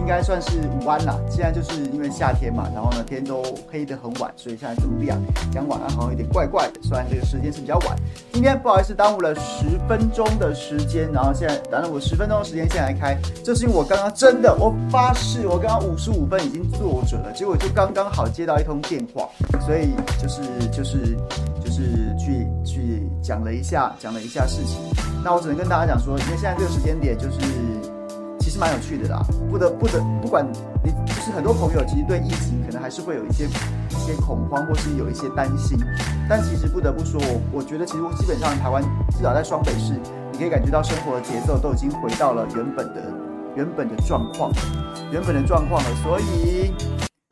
应该算是午安啦。现在就是因为夏天嘛，然后呢天都黑得很晚，所以现在这么亮，讲晚安好像有点怪怪的。虽然这个时间是比较晚，今天不好意思耽误了十分钟的时间，然后现在耽误我十分钟的时间，现在来开，这是因为我刚刚真的，我发誓我刚刚五十五分已经做准了，结果就刚刚好接到一通电话，所以就是就是就是去去讲了一下讲了一下事情。那我只能跟大家讲说，因为现在这个时间点就是。是蛮有趣的啦，不得不得，不管你就是很多朋友，其实对疫情可能还是会有一些一些恐慌，或是有一些担心。但其实不得不说，我我觉得其实基本上台湾至少在双北市，你可以感觉到生活的节奏都已经回到了原本的原本的状况，原本的状况了。所以，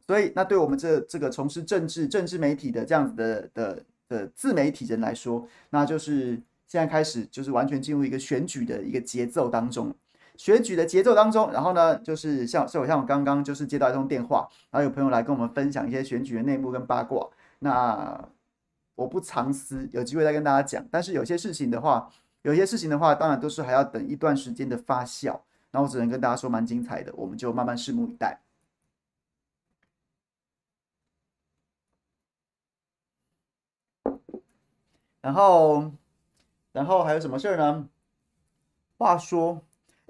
所以那对我们这这个从事政治政治媒体的这样子的的的自媒体人来说，那就是现在开始就是完全进入一个选举的一个节奏当中。选举的节奏当中，然后呢，就是像像我像我刚刚就是接到一通电话，然后有朋友来跟我们分享一些选举的内幕跟八卦。那我不藏私，有机会再跟大家讲。但是有些事情的话，有些事情的话，当然都是还要等一段时间的发酵。那我只能跟大家说蛮精彩的，我们就慢慢拭目以待。然后，然后还有什么事儿呢？话说。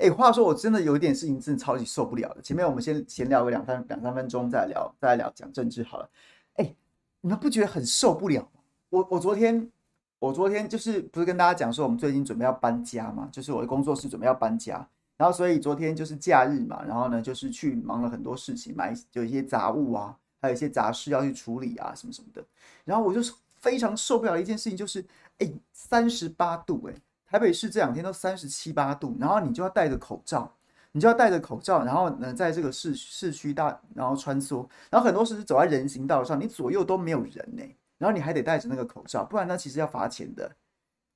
哎，话说我真的有一点事情，真的超级受不了的。前面我们先闲聊个两三两三分钟，再聊再聊讲政治好了。哎，你们不觉得很受不了吗？我我昨天我昨天就是不是跟大家讲说，我们最近准备要搬家嘛，就是我的工作室准备要搬家，然后所以昨天就是假日嘛，然后呢就是去忙了很多事情，买有一些杂物啊，还有一些杂事要去处理啊，什么什么的。然后我就是非常受不了的一件事情，就是哎，三十八度哎。台北市这两天都三十七八度，然后你就要戴着口罩，你就要戴着口罩，然后呢，在这个市市区大，然后穿梭，然后很多时是走在人行道上，你左右都没有人呢，然后你还得戴着那个口罩，不然呢，其实要罚钱的。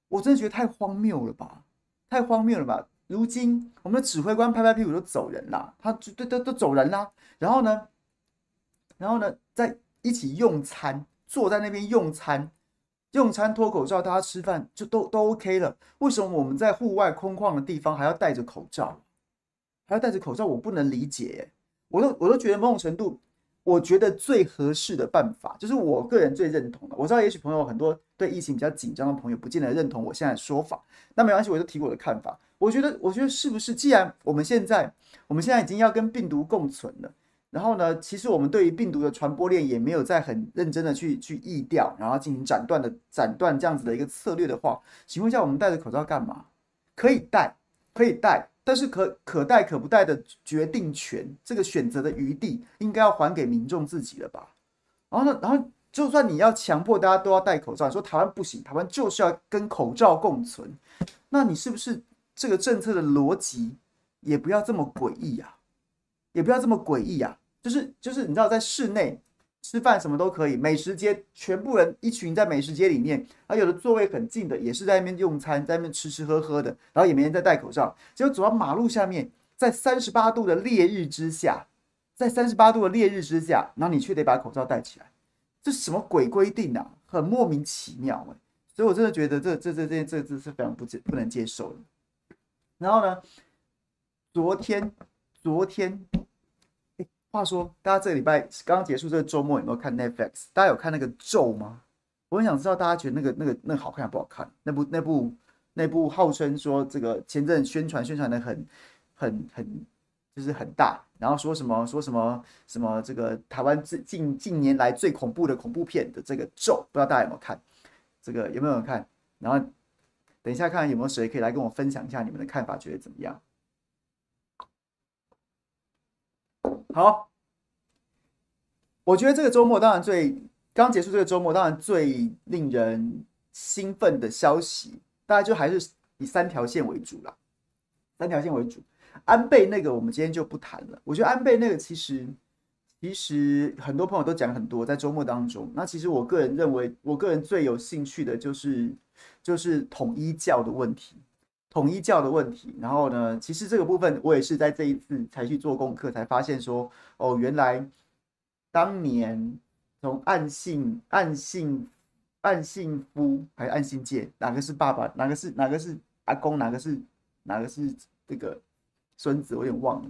我真的觉得太荒谬了吧，太荒谬了吧！如今我们的指挥官拍拍屁股就走人啦，他就都都都走人啦。然后呢，然后呢，在一起用餐，坐在那边用餐。用餐脱口罩，大家吃饭就都都 OK 了。为什么我们在户外空旷的地方还要戴着口罩？还要戴着口罩，我不能理解。我都我都觉得某种程度，我觉得最合适的办法，就是我个人最认同的。我知道也许朋友很多对疫情比较紧张的朋友，不见得认同我现在的说法。那没关系，我就提我的看法。我觉得，我觉得是不是，既然我们现在我们现在已经要跟病毒共存了。然后呢，其实我们对于病毒的传播链也没有在很认真的去去疫调，然后进行斩断的斩断这样子的一个策略的话，请问一下，我们戴着口罩干嘛？可以戴，可以戴，但是可可戴可不戴的决定权，这个选择的余地，应该要还给民众自己了吧？然后呢，然后就算你要强迫大家都要戴口罩，说台湾不行，台湾就是要跟口罩共存，那你是不是这个政策的逻辑也不要这么诡异呀？也不要这么诡异呀？就是就是，你知道，在室内吃饭什么都可以，美食街全部人一群在美食街里面，而有的座位很近的也是在那边用餐，在那边吃吃喝喝的，然后也没人在戴口罩。结果走到马路下面，在三十八度的烈日之下，在三十八度的烈日之下，然后你却得把口罩戴起来，这什么鬼规定啊？很莫名其妙哎！所以我真的觉得这这这这这这是非常不接不能接受的。然后呢，昨天昨天。话说，大家这个礼拜刚刚结束这个周末有没有看 Netflix？大家有看那个咒吗？我很想知道大家觉得那个那个那个好看不好看？那部那部那部号称说这个前阵宣传宣传的很很很就是很大，然后说什么说什么什么这个台湾最近近年来最恐怖的恐怖片的这个咒，不知道大家有没有看？这个有没有看？然后等一下看看有没有谁可以来跟我分享一下你们的看法，觉得怎么样？好，我觉得这个周末当然最刚结束这个周末，当然最令人兴奋的消息，大家就还是以三条线为主啦。三条线为主，安倍那个我们今天就不谈了。我觉得安倍那个其实其实很多朋友都讲很多，在周末当中，那其实我个人认为，我个人最有兴趣的就是就是统一教的问题。统一教的问题，然后呢，其实这个部分我也是在这一次才去做功课，才发现说，哦，原来当年从暗信暗信暗信夫还是暗信介，哪个是爸爸？哪个是哪个是阿公？哪个是哪个是这个孙子？我有点忘了。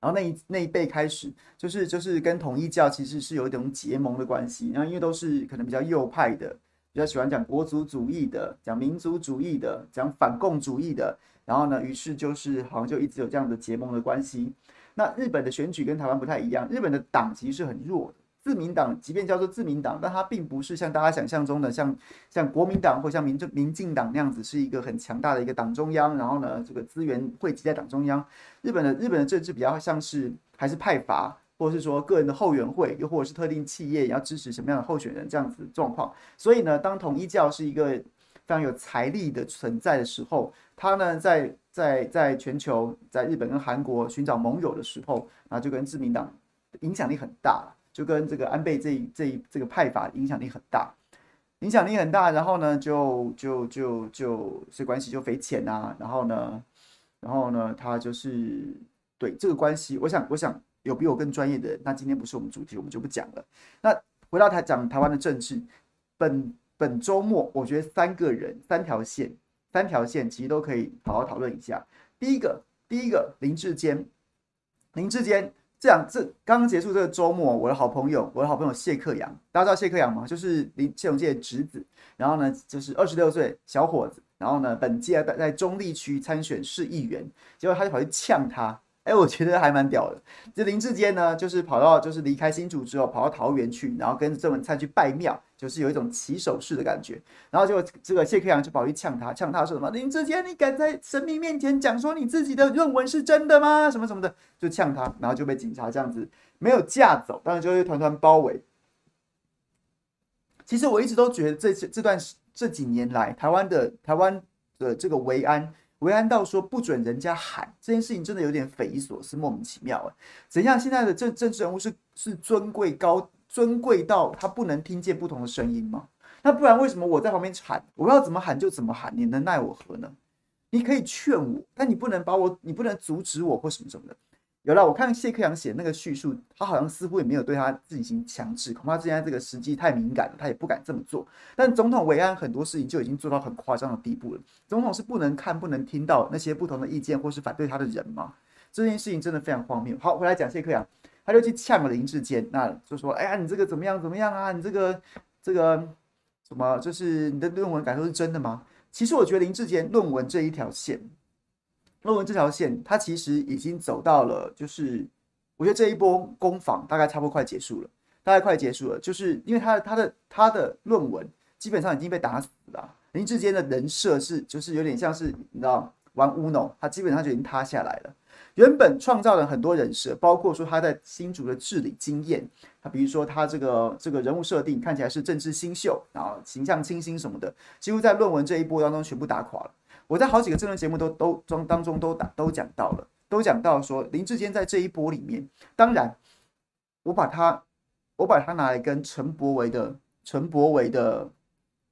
然后那一那一辈开始，就是就是跟统一教其实是有一种结盟的关系。然后因为都是可能比较右派的，比较喜欢讲国族主义的，讲民族主义的，讲反共主义的。然后呢，于是就是好像就一直有这样的结盟的关系。那日本的选举跟台湾不太一样，日本的党其实是很弱的。自民党即便叫做自民党，但它并不是像大家想象中的像像国民党或像民政民进党那样子是一个很强大的一个党中央，然后呢，这个资源汇集在党中央。日本的日本的政治比较像是还是派阀，或者是说个人的后援会，又或者是特定企业要支持什么样的候选人这样子状况。所以呢，当统一教是一个非常有财力的存在的时候，他呢在在在全球，在日本跟韩国寻找盟友的时候，啊就跟自民党影响力很大。就跟这个安倍这一这一这个派法影响力很大，影响力很大，然后呢，就就就就这关系就匪浅啊，然后呢，然后呢，他就是对这个关系，我想我想有比我更专业的人，那今天不是我们主题，我们就不讲了。那回到台讲台湾的政治，本本周末我觉得三个人三条线三条线其实都可以好好讨论一下。第一个第一个林志坚，林志坚。这样，这刚刚结束这个周末，我的好朋友，我的好朋友谢克阳，大家知道谢克阳吗？就是林谢龙介的侄子，然后呢，就是二十六岁小伙子，然后呢，本届在在中立区参选市议员，结果他就跑去呛他。哎，我觉得还蛮屌的。这林志坚呢，就是跑到，就是离开新竹之后，跑到桃园去，然后跟郑文灿去拜庙，就是有一种起手式的感觉。然后就这个谢克阳就跑去呛他，呛他说什么？林志坚，你敢在神明面前讲说你自己的论文是真的吗？什么什么的，就呛他，然后就被警察这样子没有架走，当然就会团团包围。其实我一直都觉得这这段这几年来，台湾的台湾的这个维安。维安到说不准人家喊这件事情，真的有点匪夷所思、莫名其妙啊！怎样？现在的政政治人物是是尊贵高尊贵到他不能听见不同的声音吗？那不然为什么我在旁边喊，我要怎么喊就怎么喊？你能奈我何呢？你可以劝我，但你不能把我，你不能阻止我或什么什么的。有了，我看谢克阳写那个叙述，他好像似乎也没有对他进行强制，恐怕现在这个时机太敏感了，他也不敢这么做。但总统维安很多事情就已经做到很夸张的地步了。总统是不能看、不能听到那些不同的意见或是反对他的人吗？这件事情真的非常荒谬。好，回来讲谢克阳，他就去呛了林志坚，那就说：“哎呀，你这个怎么样怎么样啊？你这个这个什么，就是你的论文感受是真的吗？”其实我觉得林志坚论文这一条线。论文这条线，它其实已经走到了，就是我觉得这一波攻防大概差不多快结束了，大概快结束了，就是因为他的他的他的论文基本上已经被打死了。林志坚的人设是，就是有点像是你知道玩 Uno，他基本上就已经塌下来了。原本创造了很多人设，包括说他在新竹的治理经验，他比如说他这个这个人物设定看起来是政治新秀，然后形象清新什么的，几乎在论文这一波当中全部打垮了。我在好几个政论节目都都中当中都打都讲到了，都讲到说林志坚在这一波里面，当然我把他我把他拿来跟陈柏维的陈柏维的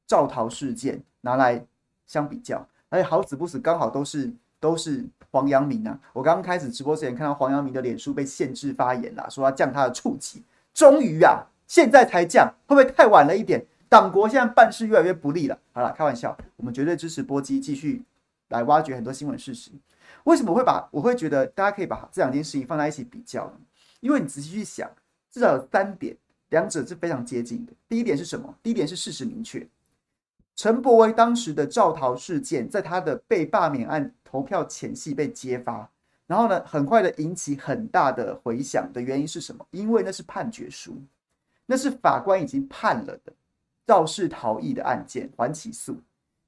赵桃事件拿来相比较，而且好死不死刚好都是都是黄阳明啊！我刚刚开始直播之前看到黄阳明的脸书被限制发言了，说要降他的处级，终于啊，现在才降，会不会太晚了一点？党国现在办事越来越不利了。好了，开玩笑，我们绝对支持波基继续来挖掘很多新闻事实。为什么会把我会觉得大家可以把这两件事情放在一起比较？因为你仔细去想，至少有三点，两者是非常接近的。第一点是什么？第一点是事实明确。陈柏惟当时的赵桃事件，在他的被罢免案投票前夕被揭发，然后呢，很快的引起很大的回响的原因是什么？因为那是判决书，那是法官已经判了的。肇事逃逸的案件还起诉，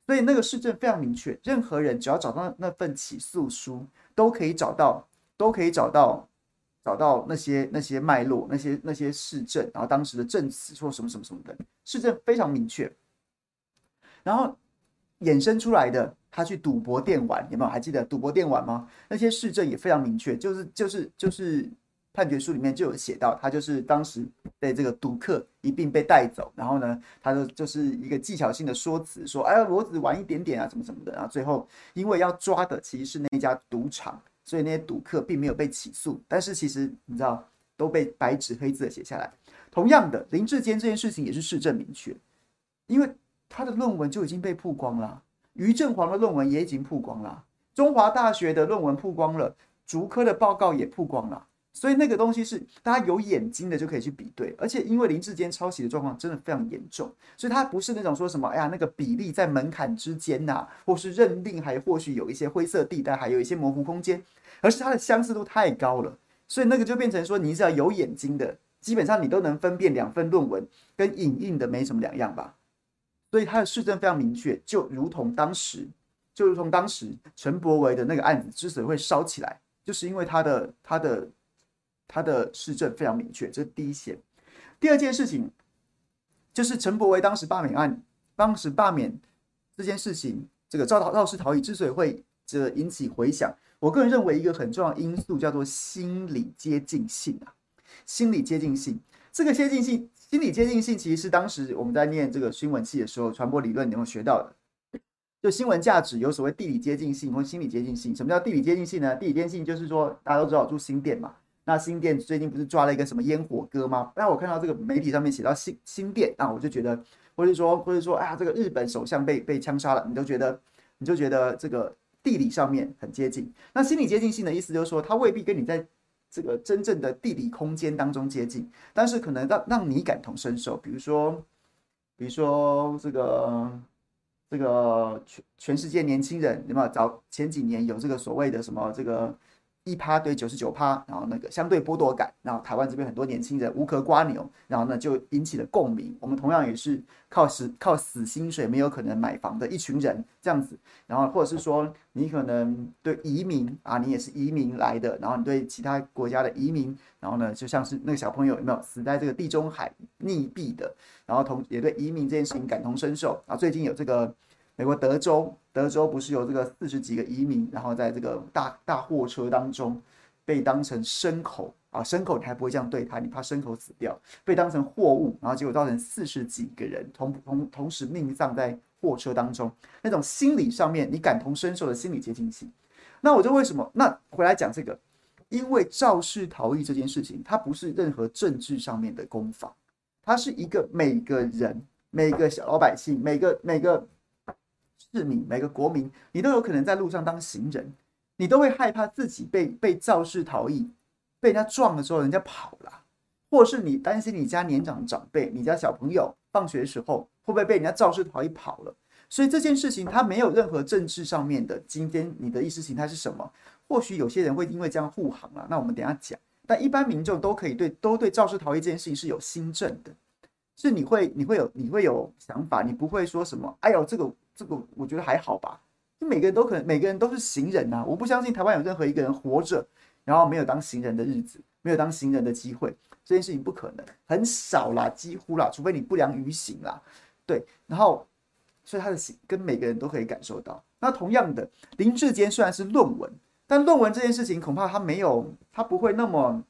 所以那个市证非常明确，任何人只要找到那份起诉书，都可以找到，都可以找到，找到那些那些脉络，那些那些市证，然后当时的证词说什么什么什么的，市证非常明确。然后衍生出来的，他去赌博电玩，有没有？还记得赌博电玩吗？那些市证也非常明确，就是就是就是。判决书里面就有写到，他就是当时被这个赌客一并被带走，然后呢，他就就是一个技巧性的说辞，说，哎呀，我只玩一点点啊，怎么怎么的，然后最后因为要抓的其实是那家赌场，所以那些赌客并没有被起诉。但是其实你知道，都被白纸黑字的写下来。同样的，林志坚这件事情也是事证明确，因为他的论文就已经被曝光了，余正煌的论文也已经曝光了，中华大学的论文曝光了，竹科的报告也曝光了。所以那个东西是大家有眼睛的就可以去比对，而且因为林志坚抄袭的状况真的非常严重，所以他不是那种说什么，哎呀，那个比例在门槛之间呐、或是认定还或许有一些灰色地带，还有一些模糊空间，而是它的相似度太高了，所以那个就变成说，你只要有眼睛的，基本上你都能分辨两份论文跟影印的没什么两样吧。所以他的事证非常明确，就如同当时，就如同当时陈柏维的那个案子之所以会烧起来，就是因为他的他的。他的事证非常明确，这是第一线。第二件事情就是陈伯维当时罢免案，当时罢免这件事情，这个肇逃肇事逃逸之所以会这引起回响，我个人认为一个很重要因素叫做心理接近性啊，心理接近性。这个接近性，心理接近性其实是当时我们在念这个新闻系的时候，传播理论能够学到的。就新闻价值有所谓地理接近性或心理接近性。什么叫地理接近性呢？地理接近性就是说大家都知道住新店嘛。那新店最近不是抓了一个什么烟火哥吗？那我看到这个媒体上面写到新新店，那我就觉得，或者说或者说，哎呀，这个日本首相被被枪杀了，你就觉得你就觉得这个地理上面很接近。那心理接近性的意思就是说，它未必跟你在这个真正的地理空间当中接近，但是可能让让你感同身受。比如说，比如说这个这个全全世界年轻人，有没有早前几年有这个所谓的什么这个？一趴对九十九趴，然后那个相对剥夺感，然后台湾这边很多年轻人无壳瓜牛，然后呢就引起了共鸣。我们同样也是靠死靠死薪水没有可能买房的一群人这样子，然后或者是说你可能对移民啊，你也是移民来的，然后你对其他国家的移民，然后呢就像是那个小朋友有没有死在这个地中海溺毙的，然后同也对移民这件事情感同身受啊。最近有这个。美国德州，德州不是有这个四十几个移民，然后在这个大大货车当中被当成牲口啊，牲口你还不会这样对他，你怕牲口死掉，被当成货物，然后结果造成四十几个人同同同时命丧在货车当中，那种心理上面你感同身受的心理接近性。那我就为什么？那回来讲这个，因为肇事逃逸这件事情，它不是任何政治上面的攻防，它是一个每个人、每个小老百姓、每个每个。市民，每个国民，你都有可能在路上当行人，你都会害怕自己被被肇事逃逸，被人家撞的时候人家跑了，或是你担心你家年长长辈、你家小朋友放学的时候会不会被人家肇事逃逸跑了？所以这件事情它没有任何政治上面的。今天你的意识形态是什么？或许有些人会因为这样护航了，那我们等下讲。但一般民众都可以对都对肇事逃逸这件事情是有心证的，是你会你会有你会有想法，你不会说什么？哎呦这个。这个我觉得还好吧，就每个人都可能，每个人都是行人呐。我不相信台湾有任何一个人活着，然后没有当行人的日子，没有当行人的机会，这件事情不可能，很少啦，几乎啦，除非你不良于行啦，对。然后，所以他的行跟每个人都可以感受到。那同样的，林志坚虽然是论文，但论文这件事情恐怕他没有，他不会那么，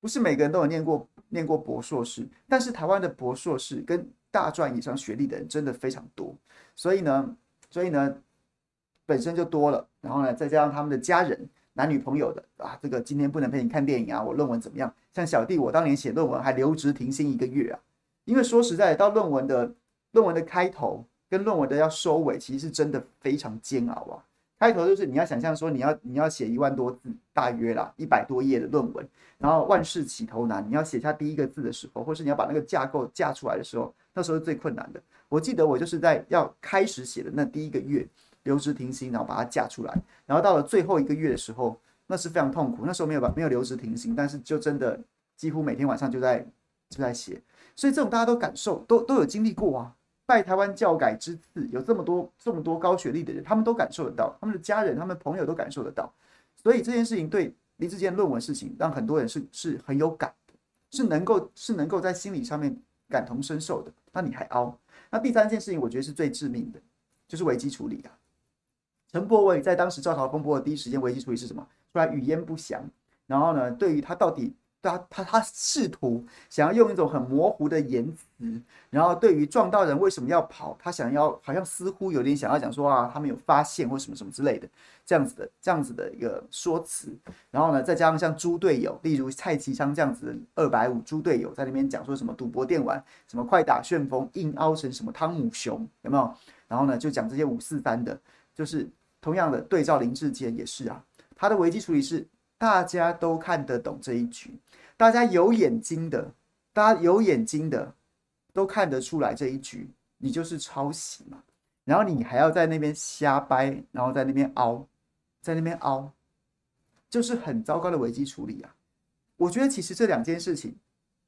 不是每个人都有念过念过博硕士，但是台湾的博硕士跟大专以上学历的人真的非常多。所以呢，所以呢，本身就多了，然后呢，再加上他们的家人、男女朋友的啊，这个今天不能陪你看电影啊，我论文怎么样？像小弟，我当年写论文还留职停薪一个月啊，因为说实在，到论文的论文的开头跟论文的要收尾，其实是真的非常煎熬啊。开头就是你要想象说，你要你要写一万多字，大约啦一百多页的论文，然后万事起头难，你要写下第一个字的时候，或是你要把那个架构架出来的时候，那时候是最困难的。我记得我就是在要开始写的那第一个月留职停薪，然后把它嫁出来，然后到了最后一个月的时候，那是非常痛苦。那时候没有把没有留职停薪，但是就真的几乎每天晚上就在就在写。所以这种大家都感受都都有经历过啊。拜台湾教改之赐，有这么多这么多高学历的人，他们都感受得到，他们的家人、他们朋友都感受得到。所以这件事情对林智坚论文事情，让很多人是是很有感的，是能够是能够在心理上面感同身受的。那你还凹？那第三件事情，我觉得是最致命的，就是危机处理啊。陈伯伟在当时造逃风波的第一时间，危机处理是什么？突然语焉不详。然后呢，对于他到底他他他试图想要用一种很模糊的言辞，然后对于撞到人为什么要跑，他想要好像似乎有点想要讲说啊，他们有发现或什么什么之类的这样子的这样子的一个说辞，然后呢，再加上像猪队友，例如蔡其昌这样子的二百五猪队友在那边讲说什么赌博电玩，什么快打旋风，硬凹成什么汤姆熊，有没有？然后呢，就讲这些五四三的，就是同样的对照林志坚也是啊，他的危机处理是大家都看得懂这一局。大家有眼睛的，大家有眼睛的都看得出来这一局你就是抄袭嘛，然后你还要在那边瞎掰，然后在那边凹，在那边凹，就是很糟糕的危机处理啊！我觉得其实这两件事情，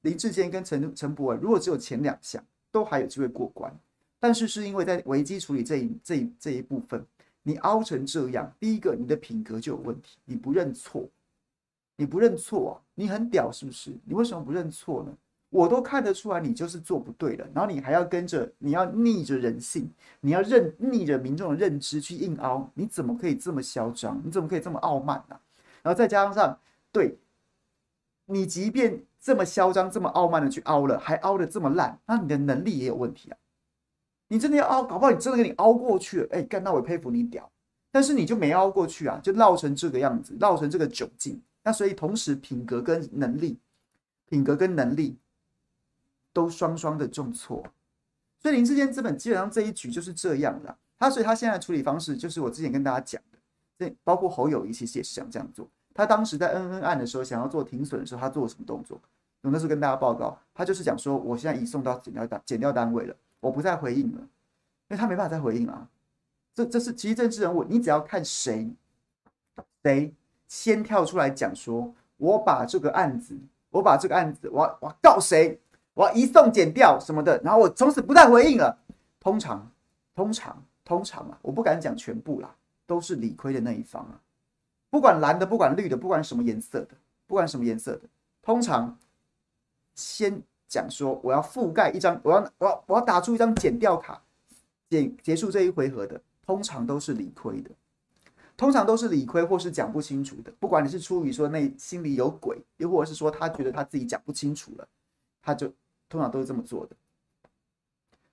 林志坚跟陈陈柏文如果只有前两项都还有机会过关，但是是因为在危机处理这一这一这一部分，你凹成这样，第一个你的品格就有问题，你不认错。你不认错啊？你很屌是不是？你为什么不认错呢？我都看得出来，你就是做不对了。然后你还要跟着，你要逆着人性，你要认逆着民众的认知去硬凹，你怎么可以这么嚣张？你怎么可以这么傲慢呢？然后再加上，对，你即便这么嚣张、这么傲慢的去凹了，还凹得这么烂，那你的能力也有问题啊！你真的要凹，搞不好你真的给你凹过去了。哎，干，那我佩服你屌，但是你就没凹过去啊，就绕成这个样子，绕成这个窘境。那所以，同时品格跟能力，品格跟能力都双双的重挫，所以林志坚资本基本上这一局就是这样的。他所以他现在处理方式就是我之前跟大家讲的，这包括侯友谊其实也是想这样做。他当时在恩恩案的时候想要做停损的时候，他做了什么动作？我那时候跟大家报告，他就是讲说，我现在移送到检调单检调单位了，我不再回应了，因为他没办法再回应了。这这是其实政治人物，你只要看谁谁。先跳出来讲说，我把这个案子，我把这个案子，我我告谁，我要移送检调什么的，然后我从此不再回应了。通常，通常，通常啊，我不敢讲全部啦，都是理亏的那一方啊。不管蓝的，不管绿的，不管什么颜色的，不管什么颜色的，通常先讲说我要覆盖一张，我要我要我要打出一张检调卡，结结束这一回合的，通常都是理亏的。通常都是理亏或是讲不清楚的，不管你是出于说那心里有鬼，又或者是说他觉得他自己讲不清楚了，他就通常都是这么做的。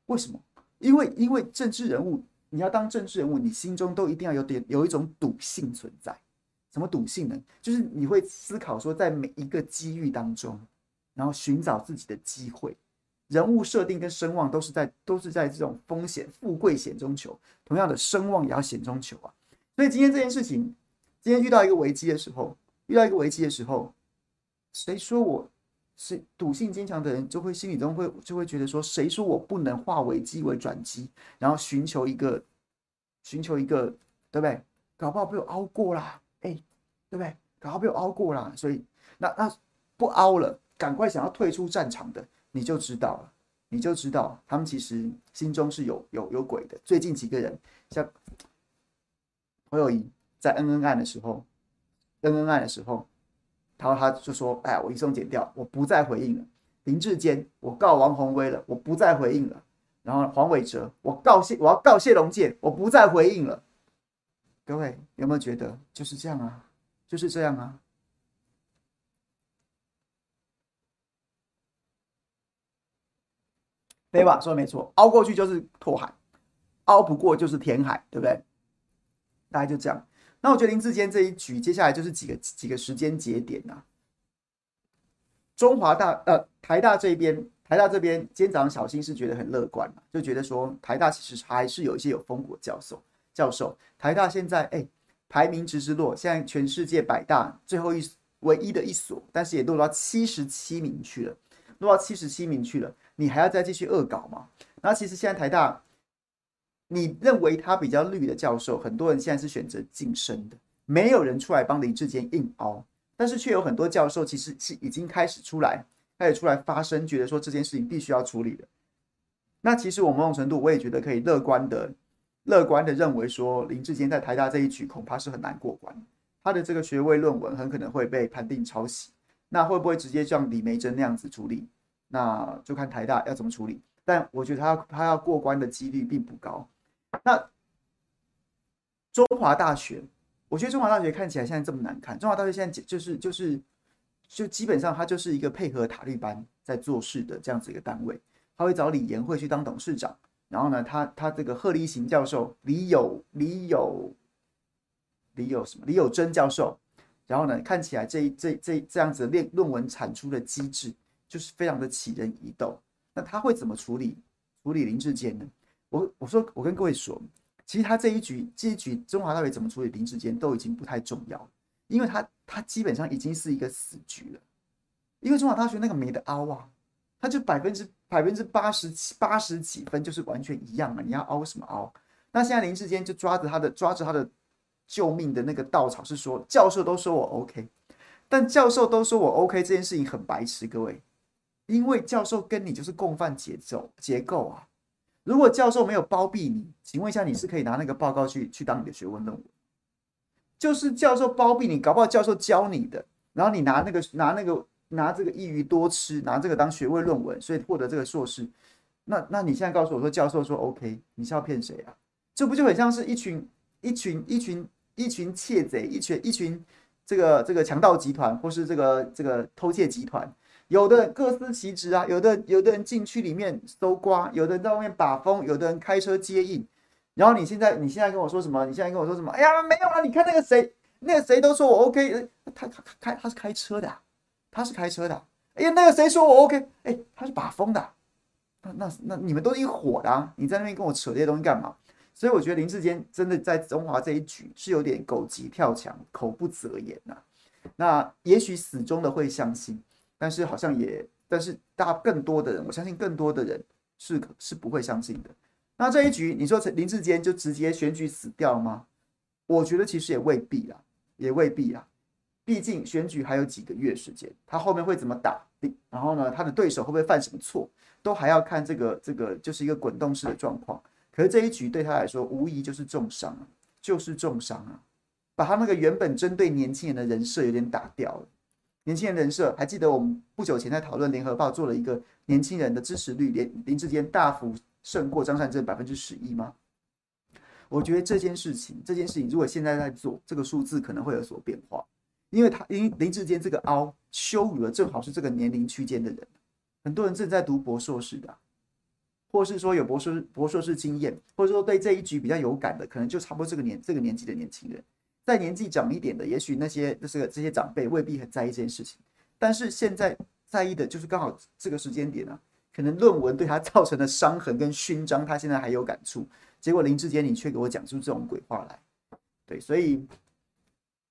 为什么？因为因为政治人物，你要当政治人物，你心中都一定要有点有一种赌性存在。什么赌性呢？就是你会思考说，在每一个机遇当中，然后寻找自己的机会。人物设定跟声望都是在都是在这种风险富贵险中求，同样的声望也要险中求啊。所以今天这件事情，今天遇到一个危机的时候，遇到一个危机的时候，谁说我是赌性坚强的人，就会心里中会就会觉得说，谁说我不能化危机为转机，然后寻求一个，寻求一个，对不对？搞不好被我熬过啦，哎，对不对？搞不好被我熬过啦，所以那那不熬了，赶快想要退出战场的，你就知道了，你就知道他们其实心中是有有有鬼的。最近几个人像。侯友宜在恩恩案的时候，恩恩案的时候，然后他就说：“哎，我移送剪掉，我不再回应了。”林志坚，我告王宏威了，我不再回应了。然后黄伟哲，我告谢，我要告谢龙介，我不再回应了。各位有没有觉得就是这样啊？就是这样啊？对吧？说的没错，凹过去就是拓海，凹不过就是填海，对不对？大概就这样。那我觉得林志坚这一局，接下来就是几个几个时间节点呐、中华大呃台大这边，台大这边今天早上小新是觉得很乐观，就觉得说台大其实还是有一些有风骨教授教授。台大现在哎排名直直落，现在全世界百大最后一唯一的一所，但是也落到七十七名去了，落到七十七名去了。你还要再继续恶搞吗？那其实现在台大。你认为他比较绿的教授，很多人现在是选择晋升的，没有人出来帮林志坚硬凹，但是却有很多教授其实是已经开始出来，开始出来发声，觉得说这件事情必须要处理的。那其实我某种程度我也觉得可以乐观的，乐观的认为说林志坚在台大这一局恐怕是很难过关，他的这个学位论文很可能会被判定抄袭，那会不会直接像李梅珍那样子处理？那就看台大要怎么处理。但我觉得他他要过关的几率并不高。那中华大学，我觉得中华大学看起来现在这么难看。中华大学现在就是就是就基本上他就是一个配合塔利班在做事的这样子一个单位。他会找李延慧去当董事长，然后呢，他他这个贺立行教授李有李有李有什么李有珍教授，然后呢，看起来这这这这样子的论论文产出的机制就是非常的起人疑窦。那他会怎么处理处理林志坚呢？我我说我跟各位说，其实他这一局这一局中华大学怎么处理林志坚都已经不太重要，因为他他基本上已经是一个死局了，因为中华大学那个没得凹啊，他就百分之。百分之八十七、八十几分就是完全一样了！你要凹什么凹？那现在林志坚就抓着他的、抓着他的救命的那个稻草，是说教授都说我 OK，但教授都说我 OK 这件事情很白痴，各位，因为教授跟你就是共犯节奏结构啊。如果教授没有包庇你，请问一下，你是可以拿那个报告去去当你的学问论文？就是教授包庇你，搞不好教授教你的，然后你拿那个拿那个。拿这个一鱼多吃，拿这个当学位论文，所以获得这个硕士。那那你现在告诉我说，教授说 OK，你是要骗谁啊？这不就很像是一群一群一群一群窃贼，一群一群这个这个强盗集团，或是这个这个偷窃集团？有的人各司其职啊，有的有的人进去里面搜刮，有的人在外面把风，有的人开车接应。然后你现在你现在跟我说什么？你现在跟我说什么？哎呀，没有啊！你看那个谁，那个谁都说我 OK，他他开他是开车的。他是开车的，哎呀，那个谁说我 OK？哎，他是把风的，那那那你们都一伙的啊，你在那边跟我扯这些东西干嘛？所以我觉得林志坚真的在中华这一局是有点狗急跳墙，口不择言呐。那也许死忠的会相信，但是好像也，但是大更多的人，我相信更多的人是是不会相信的。那这一局你说林志坚就直接选举死掉吗？我觉得其实也未必啦，也未必啦。毕竟选举还有几个月时间，他后面会怎么打？然后呢，他的对手会不会犯什么错，都还要看这个这个就是一个滚动式的状况。可是这一局对他来说，无疑就是重伤啊，就是重伤啊，把他那个原本针对年轻人的人设有点打掉了。年轻人人设，还记得我们不久前在讨论联合报做了一个年轻人的支持率，连林志坚大幅胜过张善政百分之十一吗？我觉得这件事情，这件事情如果现在在做，这个数字可能会有所变化。因为他因为林志坚这个凹羞辱了，正好是这个年龄区间的人，很多人正在读博硕士的，或是说有博士博硕士经验，或者说对这一局比较有感的，可能就差不多这个年这个年纪的年轻人。再年纪长一点的，也许那些就是这些长辈未必很在意这件事情，但是现在在意的就是刚好这个时间点啊，可能论文对他造成的伤痕跟勋章，他现在还有感触，结果林志坚你却给我讲出这种鬼话来，对，所以。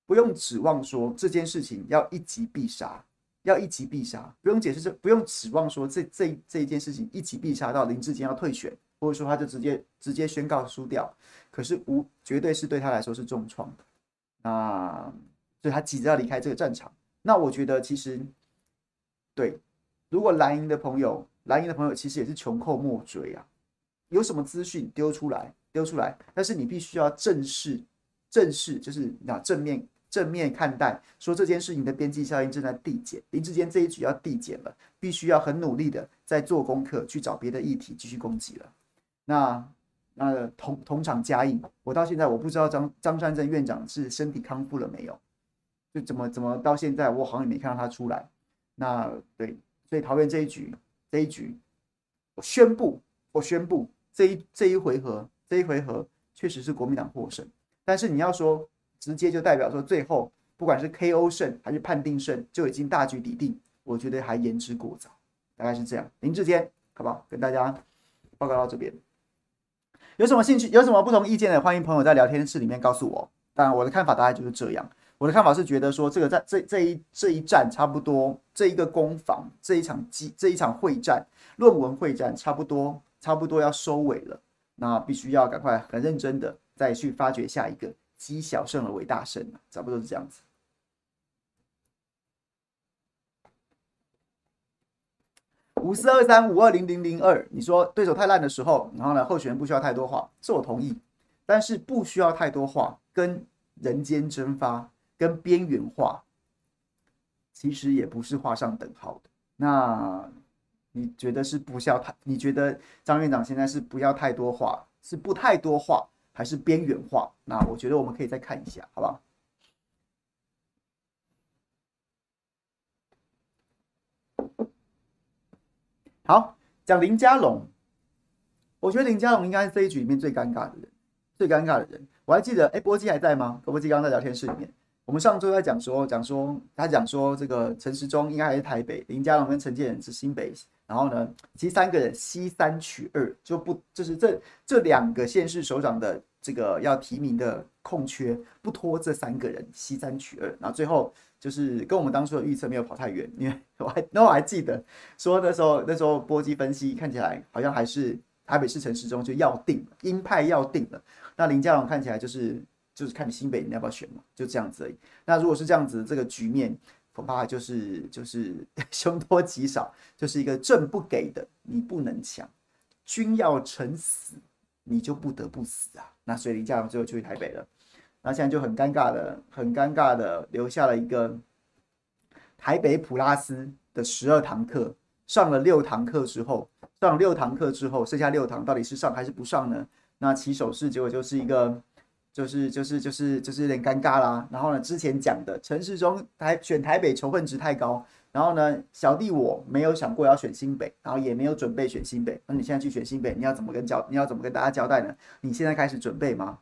不用指望说这件事情要一击必杀，要一击必杀，不用解释这，不用指望说这这这一件事情一击必杀到林志坚要退选，或者说他就直接直接宣告输掉。可是无绝对是对他来说是重创的，那所以他急着要离开这个战场。那我觉得其实对，如果蓝营的朋友，蓝营的朋友其实也是穷寇莫追啊，有什么资讯丢出来丢出来，但是你必须要正视，正视就是那正面。正面看待，说这件事情的边际效应正在递减，林志坚这一局要递减了，必须要很努力的在做功课，去找别的议题继续攻击了。那那同同场加映，我到现在我不知道张张善政院长是身体康复了没有，就怎么怎么到现在我好像也没看到他出来。那对，所以桃园这一局这一局，我宣布我宣布这一这一回合这一回合确实是国民党获胜，但是你要说。直接就代表说，最后不管是 KO 胜还是判定胜，就已经大局已定。我觉得还言之过早，大概是这样。林志坚，好不好？跟大家报告到这边。有什么兴趣、有什么不同意见的，欢迎朋友在聊天室里面告诉我。当然，我的看法大概就是这样。我的看法是觉得说，这个在这这一这一战差不多，这一个攻防，这一场机这一场会战，论文会战差不多差不多要收尾了。那必须要赶快很认真的再去发掘下一个。积小胜而为大胜，差不多是这样子。五四二三五二零零零二，你说对手太烂的时候，然后呢，候选人不需要太多话，是我同意。但是不需要太多话，跟人间蒸发、跟边缘化，其实也不是画上等号的。那你觉得是不需要太？你觉得张院长现在是不要太多话，是不太多话？还是边缘化，那我觉得我们可以再看一下，好不好？好，讲林佳龙，我觉得林佳龙应该是这一局里面最尴尬的人，最尴尬的人。我还记得，哎，波基还在吗？波基刚刚在聊天室里面。我们上周在讲说，讲说他讲说这个陈时中应该还是台北，林佳龙跟陈建仁是新北。然后呢，其实三个人西三取二，就不就是这这两个县市首长的这个要提名的空缺，不拖这三个人西三取二。然后最后就是跟我们当初的预测没有跑太远，因为我还那我还记得说那时候那时候波基分析看起来好像还是台北市城市中就要定了，鹰派要定了。那林佳龙看起来就是就是看你新北你要不要选嘛，就这样子而已。那如果是这样子这个局面。恐怕就是就是 凶多吉少，就是一个政不给的，你不能抢；君要臣死，你就不得不死啊。那所以林佳龙最后去台北了，那现在就很尴尬的，很尴尬的留下了一个台北普拉斯的十二堂课，上了六堂课之后，上了六堂课之后，剩下六堂到底是上还是不上呢？那起手式结果就是一个。就是就是就是就是有点尴尬啦。然后呢，之前讲的城市中台选台北仇恨值太高。然后呢，小弟我没有想过要选新北，然后也没有准备选新北。那你现在去选新北，你要怎么跟交你要怎么跟大家交代呢？你现在开始准备吗？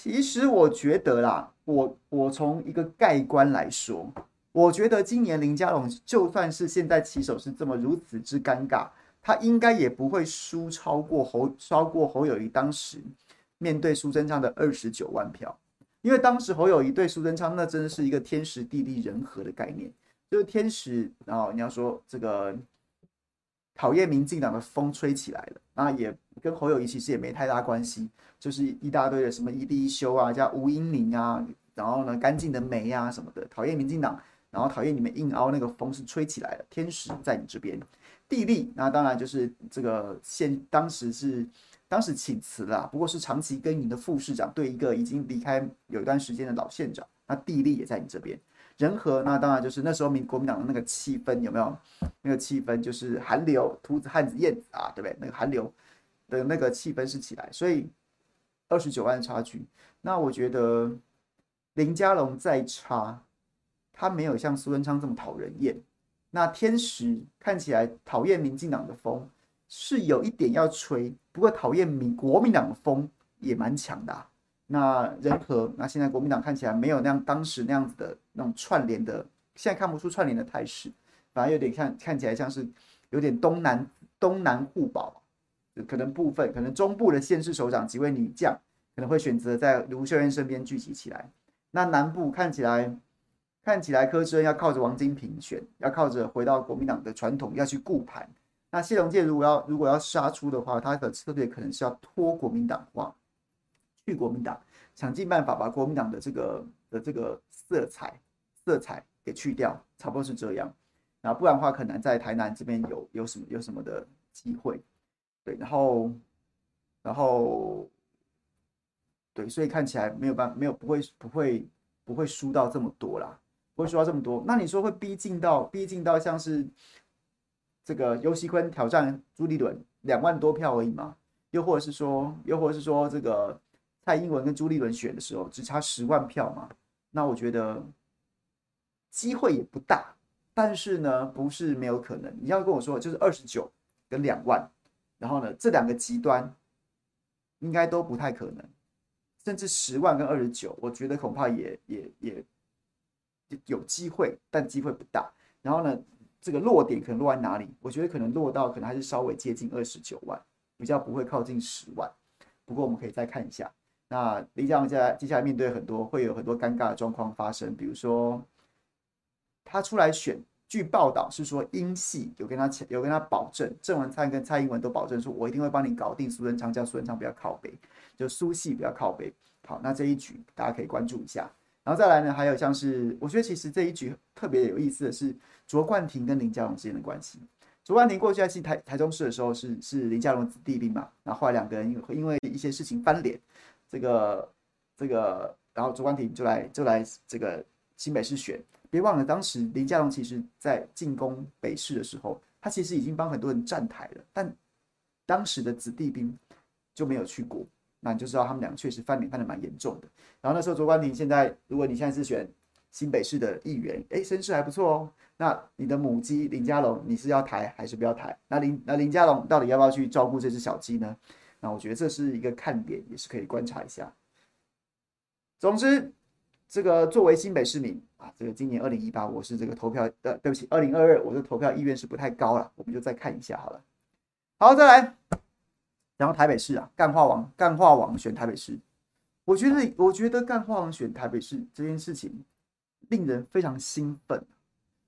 其实我觉得啦，我我从一个盖棺来说，我觉得今年林佳龙就算是现在起手是这么如此之尴尬，他应该也不会输超过侯超过侯友谊当时。面对苏贞昌的二十九万票，因为当时侯友谊对苏贞昌那真的是一个天时地利人和的概念，就是天时，然后你要说这个讨厌民进党的风吹起来了，那也跟侯友谊其实也没太大关系，就是一大堆的什么一地一修啊，加吴音宁啊，然后呢干净的煤啊什么的，讨厌民进党，然后讨厌你们硬凹那个风是吹起来了，天时在你这边，地利那当然就是这个现当时是。当时请辞了，不过是长期耕耘的副市长，对一个已经离开有一段时间的老县长，那地利也在你这边。人和那当然就是那时候民国民党的那个气氛有没有？那个气氛就是韩流、秃子、汉子、燕子啊，对不对？那个韩流的那个气氛是起来，所以二十九万差距。那我觉得林佳龙再差，他没有像苏贞昌这么讨人厌。那天时看起来讨厌民进党的风。是有一点要吹，不过讨厌民国民党的风也蛮强的。那人和那现在国民党看起来没有那样当时那样子的那种串联的，现在看不出串联的态势，反而有点像看起来像是有点东南东南互保，可能部分可能中部的县市首长几位女将可能会选择在卢秀燕身边聚集起来。那南部看起来看起来柯志恩要靠着王金平选，要靠着回到国民党的传统要去顾盘。那谢龙介如果要如果要杀出的话，他的策略可能是要拖国民党话，去国民党，想尽办法把国民党的这个的这个色彩色彩给去掉，差不多是这样。然后不然的话，可能在台南这边有有什么有什么的机会，对，然后然后对，所以看起来没有办，没有不会不会不会输到这么多啦，不会输到这么多。那你说会逼近到逼近到像是？这个尤锡坤挑战朱立伦两万多票而已嘛，又或者是说，又或者是说，这个蔡英文跟朱立伦选的时候只差十万票嘛？那我觉得机会也不大，但是呢，不是没有可能。你要跟我说，就是二十九跟两万，然后呢，这两个极端应该都不太可能，甚至十万跟二十九，我觉得恐怕也也也有机会，但机会不大。然后呢？这个落点可能落在哪里？我觉得可能落到可能还是稍微接近二十九万，比较不会靠近十万。不过我们可以再看一下。那李佳龙接接下来面对很多会有很多尴尬的状况发生，比如说他出来选，据报道是说英系有跟他有跟他保证，郑文灿跟蔡英文都保证说，我一定会帮你搞定苏贞昌，叫苏贞昌不要靠北，就苏系不要靠北。好，那这一局大家可以关注一下。然后再来呢，还有像是我觉得其实这一局特别有意思的是卓冠廷跟林佳龙之间的关系。卓冠廷过去在进台台中市的时候是是林佳龙子弟兵嘛，然后后来两个人因为因为一些事情翻脸，这个这个，然后卓冠廷就来就来这个新北市选。别忘了当时林佳龙其实在进攻北市的时候，他其实已经帮很多人站台了，但当时的子弟兵就没有去过。那你就知道他们俩确实翻脸翻得蛮严重的。然后那时候卓冠廷，现在如果你现在是选新北市的议员，哎，声势还不错哦。那你的母鸡林佳龙，你是要抬还是不要抬？那林那林佳龙到底要不要去照顾这只小鸡呢？那我觉得这是一个看点，也是可以观察一下。总之，这个作为新北市民啊，这个今年二零一八，我是这个投票，呃，对不起，二零二二，我的投票意愿是不太高了，我们就再看一下好了。好，再来，然后台北市啊，干话王，干话王选台北市，我觉得，我觉得干话王选台北市这件事情令人非常兴奋。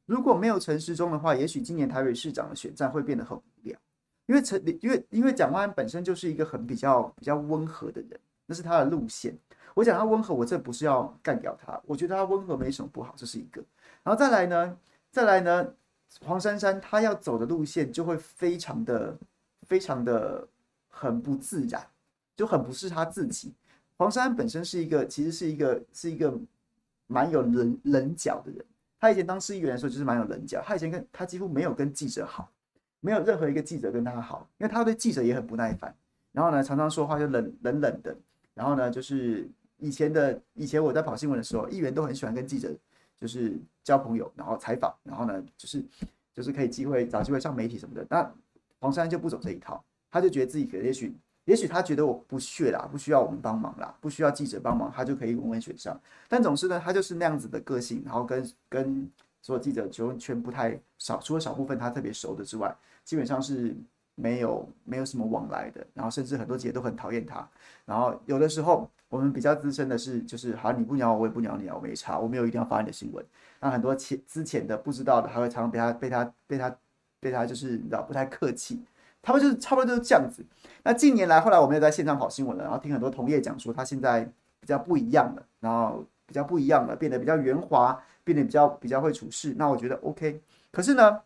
如果没有陈时中的话，也许今年台北市长的选战会变得很无聊，因为陈，因为因为蒋万安本身就是一个很比较比较温和的人，那是他的路线。我讲他温和，我这不是要干掉他，我觉得他温和没什么不好，这是一个。然后再来呢，再来呢，黄珊珊他要走的路线就会非常的非常的很不自然，就很不是他自己。黄珊珊本身是一个，其实是一个是一个蛮有棱棱角的人。他以前当市议员的时候就是蛮有棱角，他以前跟他几乎没有跟记者好，没有任何一个记者跟他好，因为他对记者也很不耐烦。然后呢，常常说话就冷冷冷的。然后呢，就是以前的以前我在跑新闻的时候，议员都很喜欢跟记者就是交朋友，然后采访，然后呢，就是就是可以机会找机会上媒体什么的。那黄珊就不走这一套，他就觉得自己可也许。也许他觉得我不屑啦，不需要我们帮忙啦，不需要记者帮忙，他就可以稳稳选上。但总是呢，他就是那样子的个性，然后跟跟所有记者就全不太少，除了少部分他特别熟的之外，基本上是没有没有什么往来的。然后甚至很多记者都很讨厌他。然后有的时候我们比较资深的是，就是好，你不鸟我，我也不鸟你啊，我没差，我没有一定要发你的新闻。那很多前之前的不知道的，还会常常被他被他被他被他就是你知道不太客气。他们就是差不多就是这样子。那近年来，后来我们也在线上跑新闻了，然后听很多同业讲说，他现在比较不一样了，然后比较不一样了，变得比较圆滑，变得比较比较会处事。那我觉得 OK。可是呢，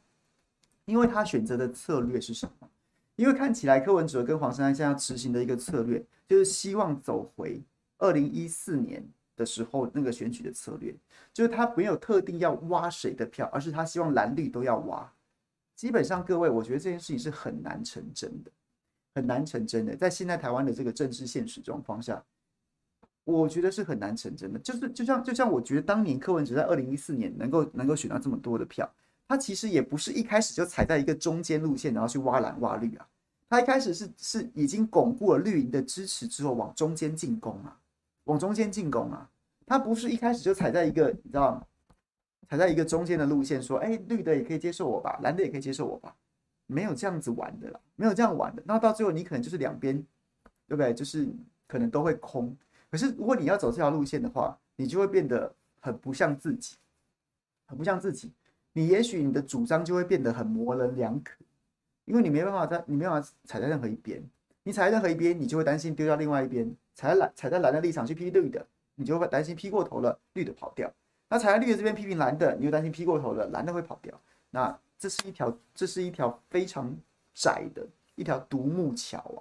因为他选择的策略是什么？因为看起来柯文哲跟黄珊珊现在执行的一个策略，就是希望走回二零一四年的时候那个选举的策略，就是他没有特定要挖谁的票，而是他希望蓝绿都要挖。基本上，各位，我觉得这件事情是很难成真的，很难成真的。在现在台湾的这个政治现实状况下，我觉得是很难成真的。就是，就像，就像我觉得当年柯文哲在二零一四年能够能够选到这么多的票，他其实也不是一开始就踩在一个中间路线，然后去挖蓝挖绿啊。他一开始是是已经巩固了绿营的支持之后，往中间进攻啊，往中间进攻啊。他不是一开始就踩在一个，你知道吗？踩在一个中间的路线，说：“哎，绿的也可以接受我吧，蓝的也可以接受我吧。”没有这样子玩的啦，没有这样玩的。那到最后，你可能就是两边，对不对？就是可能都会空。可是如果你要走这条路线的话，你就会变得很不像自己，很不像自己。你也许你的主张就会变得很模棱两可，因为你没办法在，你没办法踩在任何一边。你踩在任何一边，你就会担心丢掉另外一边。踩在蓝，踩在蓝的立场去批绿的，你就会担心批过头了，绿的跑掉。那踩在绿的这边批评蓝的，你就担心批过头了，蓝的会跑掉。那这是一条，这是一条非常窄的一条独木桥啊。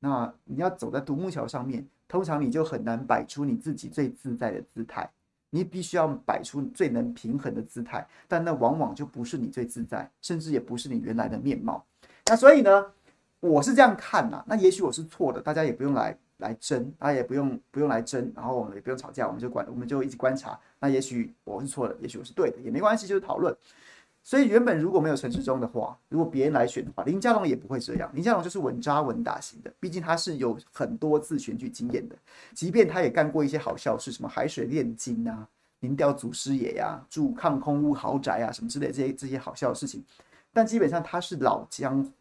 那你要走在独木桥上面，通常你就很难摆出你自己最自在的姿态。你必须要摆出最能平衡的姿态，但那往往就不是你最自在，甚至也不是你原来的面貌。那所以呢，我是这样看呐。那也许我是错的，大家也不用来。来争，大家也不用不用来争，然后我们也不用吵架，我们就观，我们就一直观察。那也许我是错的，也许我是对的，也没关系，就是讨论。所以原本如果没有陈时中的话，如果别人来选的话，林佳龙也不会这样。林佳龙就是稳扎稳打型的，毕竟他是有很多次选举经验的，即便他也干过一些好笑事，什么海水炼金啊、民调祖师爷呀、住抗空屋豪宅啊什么之类这些这些好笑的事情，但基本上他是老江湖，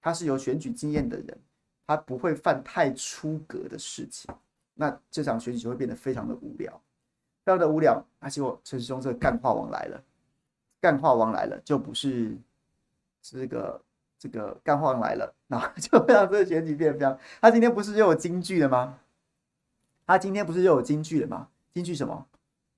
他是有选举经验的人。他不会犯太出格的事情，那这场选举就会变得非常的无聊，非常的无聊。而且我陈世忠这个干话王来了，干话王来了，就不是这个这个干话王来了，那 就会让这个选举变得非常。他今天不是又有金句了吗？他今天不是又有金句了吗？金句什么？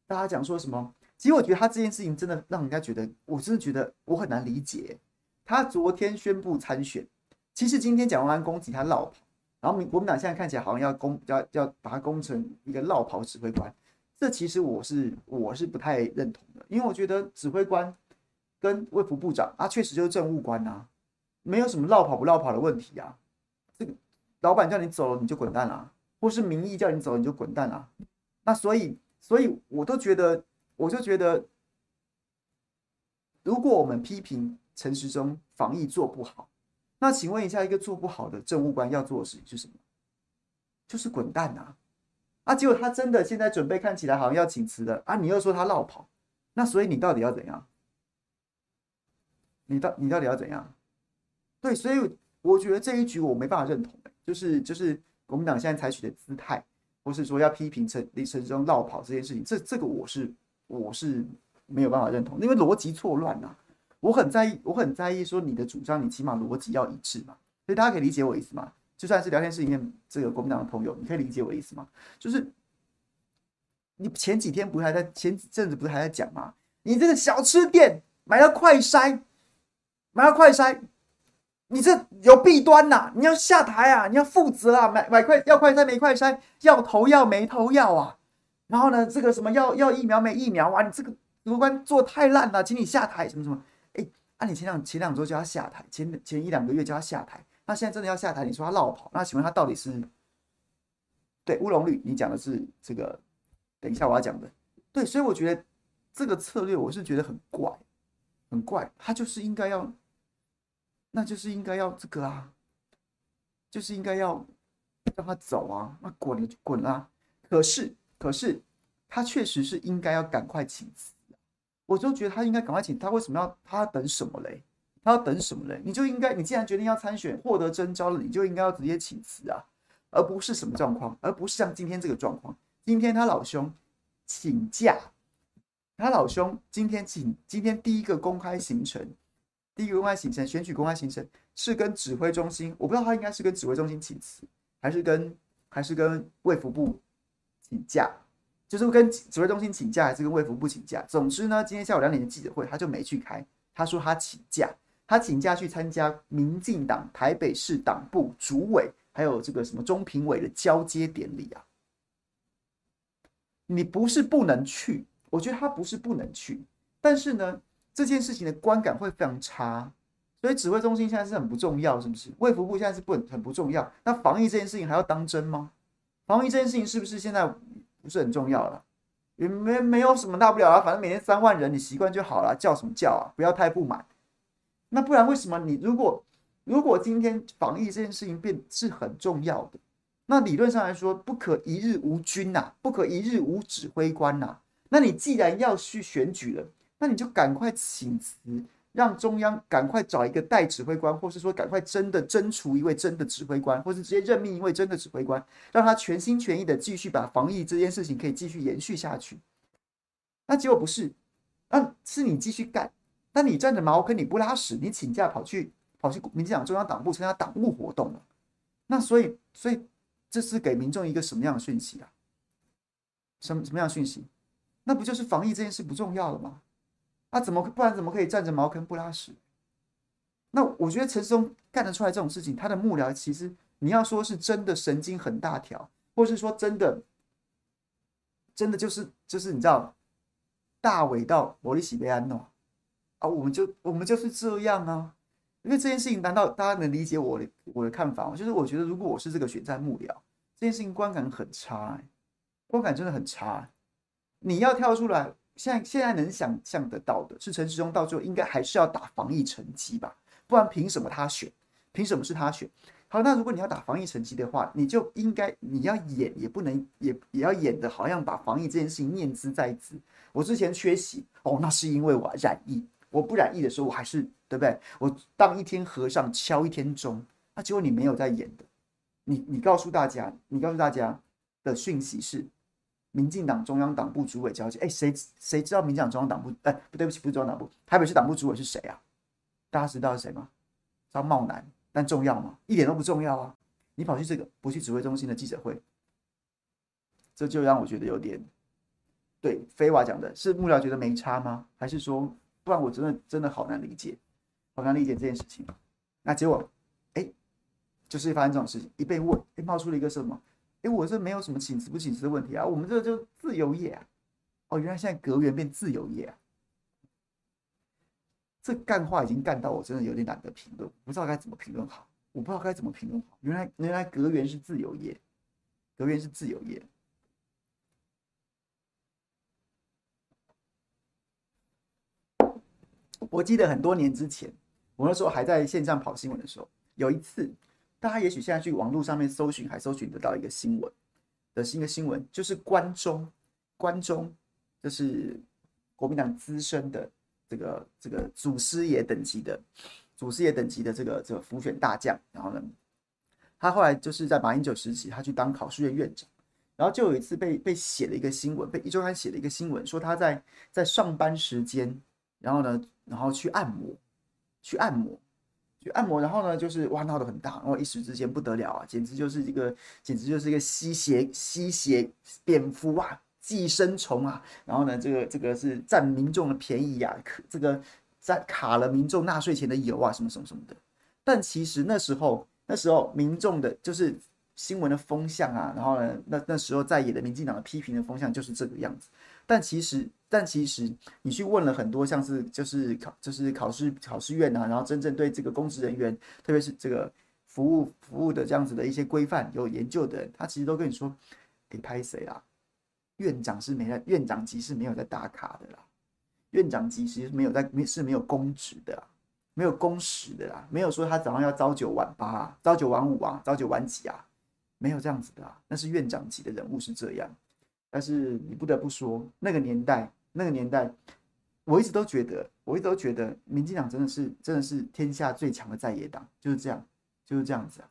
大家讲说什么？其实我觉得他这件事情真的让人家觉得，我真的觉得我很难理解。他昨天宣布参选。其实今天蒋万安攻击他落跑，然后民国民党现在看起来好像要攻，要要把他攻成一个落跑指挥官，这其实我是我是不太认同的，因为我觉得指挥官跟卫福部长啊，确实就是政务官啊，没有什么落跑不落跑的问题啊。这个老板叫你走了你就滚蛋啊，或是民意叫你走你就滚蛋啊。那所以所以我都觉得我就觉得，如果我们批评陈时中防疫做不好，那请问一下，一个做不好的政务官要做的事情是什么？就是滚蛋呐！啊，结果他真的现在准备看起来好像要请辞了啊！你又说他落跑，那所以你到底要怎样？你到你到底要怎样？对，所以我觉得这一局我没办法认同，就是就是国民党现在采取的姿态，或是说要批评陈李陈时中落跑这件事情，这这个我是我是没有办法认同，因为逻辑错乱呐。我很在意，我很在意说你的主张，你起码逻辑要一致嘛。所以大家可以理解我意思吗？就算是聊天室里面这个国民党的朋友，你可以理解我意思吗？就是你前几天不是还在前阵子不是还在讲吗？你这个小吃店买了快筛，买了快筛，你这有弊端呐、你要下台啊！你要负责啊！买买快要快筛没快筛，要投药没投药啊！然后呢，这个什么要要疫苗没疫苗啊？你这个主管做太烂了，请你下台什么什么。那、啊、你前两前两周就要下台，前前一两个月就要下台，那现在真的要下台？你说他落跑，那请问他到底是？对乌龙绿，你讲的是这个？等一下我要讲的，对，所以我觉得这个策略我是觉得很怪，很怪，他就是应该要，那就是应该要这个啊，就是应该要让他走啊，那滚就滚啊。可是可是他确实是应该要赶快请辞。我就觉得他应该赶快请他，为什么要他要等什么嘞？他要等什么嘞？你就应该，你既然决定要参选，获得征召了，你就应该要直接请辞啊，而不是什么状况，而不是像今天这个状况。今天他老兄请假，他老兄今天请今天第一个公开行程，第一个公开行程，选举公开行程是跟指挥中心，我不知道他应该是跟指挥中心请辞，还是跟还是跟卫福部请假。就是跟指挥中心请假，还是跟卫福部请假？总之呢，今天下午两点的记者会，他就没去开。他说他请假，他请假去参加民进党台北市党部主委，还有这个什么中评委的交接典礼啊。你不是不能去，我觉得他不是不能去，但是呢，这件事情的观感会非常差。所以指挥中心现在是很不重要，是不是？卫福部现在是不很不重要？那防疫这件事情还要当真吗？防疫这件事情是不是现在？不是很重要了，也没没有什么大不了啊，反正每天三万人，你习惯就好了，叫什么叫啊？不要太不满。那不然为什么你如果如果今天防疫这件事情变是很重要的，那理论上来说不可一日无军呐，不可一日无指挥官呐。那你既然要去选举了，那你就赶快请辞。让中央赶快找一个代指挥官，或是说赶快真的征除一位真的指挥官，或是直接任命一位真的指挥官，让他全心全意的继续把防疫这件事情可以继续延续下去。那结果不是，那是你继续干，那你占着茅坑你不拉屎，你请假跑去跑去民进党中央党部参加党务活动了。那所以所以这是给民众一个什么样的讯息啊？什么什么样的讯息？那不就是防疫这件事不重要了吗？那、啊、怎么不然怎么可以占着茅坑不拉屎？那我觉得陈时中干得出来这种事情，他的幕僚其实你要说是真的神经很大条，或是说真的真的就是就是你知道大尾到摩利西贝安诺啊，我们就我们就是这样啊。因为这件事情，难道大家能理解我的我的看法吗？就是我觉得如果我是这个选战幕僚，这件事情观感很差、欸，观感真的很差、欸。你要跳出来。现在现在能想象得到的是，陈时中到最后应该还是要打防疫成绩吧？不然凭什么他选？凭什么是他选？好，那如果你要打防疫成绩的话，你就应该你要演也不能也也要演的好像把防疫这件事情念兹在兹。我之前缺席哦，那是因为我染疫，我不染疫的时候我还是对不对？我当一天和尚敲一天钟，那结果你没有在演的，你你告诉大家，你告诉大家的讯息是。民进党中央党部主委交接，哎，谁谁知道民进党中央党部？哎，不对不起，不是中央党部，台北市党部主委是谁啊？大家知道是谁吗？张茂南，但重要吗？一点都不重要啊！你跑去这个，不去指挥中心的记者会，这就让我觉得有点，对，飞娃讲的是幕僚觉得没差吗？还是说，不然我真的真的好难理解，好难理解这件事情。那结果，哎，就是发生这种事情，一被问，哎，冒出了一个什么？哎，我这没有什么请辞不请辞的问题啊，我们这就自由业啊。哦，原来现在隔员变自由业啊，这干话已经干到我真的有点懒得评论，不知道该怎么评论好，我不知道该怎么评论好。原来原来隔员是自由业，隔员是自由业。我记得很多年之前，我那时候还在线上跑新闻的时候，有一次，大家也许现在去网络上面搜寻，还搜寻得到一个新闻的新的新闻，就是关中，关中，就是国民党资深的这个这个祖师爷等级的祖师爷等级的这个这个辅选大将，然后呢，他后来就是在马英九时期，他去当考试院院长。然后就有一次被被写了一个新闻，被一周刊写了一个新闻，说他在在上班时间，然后呢，然后去按摩，去按摩，就按摩，然后呢，就是哇闹得很大，然后一时之间不得了啊，简直就是一个，简直就是一个吸血吸血蝙蝠啊，寄生虫啊，然后呢，这个这个是占民众的便宜呀、啊，可这个占卡了民众纳税钱的油啊，什么什么什么的。但其实那时候那时候民众的就是。新闻的风向啊，然后呢，那那时候在野的民进党的批评的风向就是这个样子。但其实，但其实，你去问了很多像是就是考就是考试考试院啊，然后真正对这个公职人员，特别是这个服务服务的这样子的一些规范有研究的人，他其实都跟你说，给拍谁啦？院长是没在，院长级是没有在打卡的啦，院长级其实没有在没是没有公职的，没有工时的啦，没有说他早上要朝九晚八，朝九晚五啊，朝九晚几啊。没有这样子的啊，那是院长级的人物是这样，但是你不得不说，那个年代，那个年代，我一直都觉得，我一直都觉得，民进党真的是真的是天下最强的在野党，就是这样，就是这样子啊。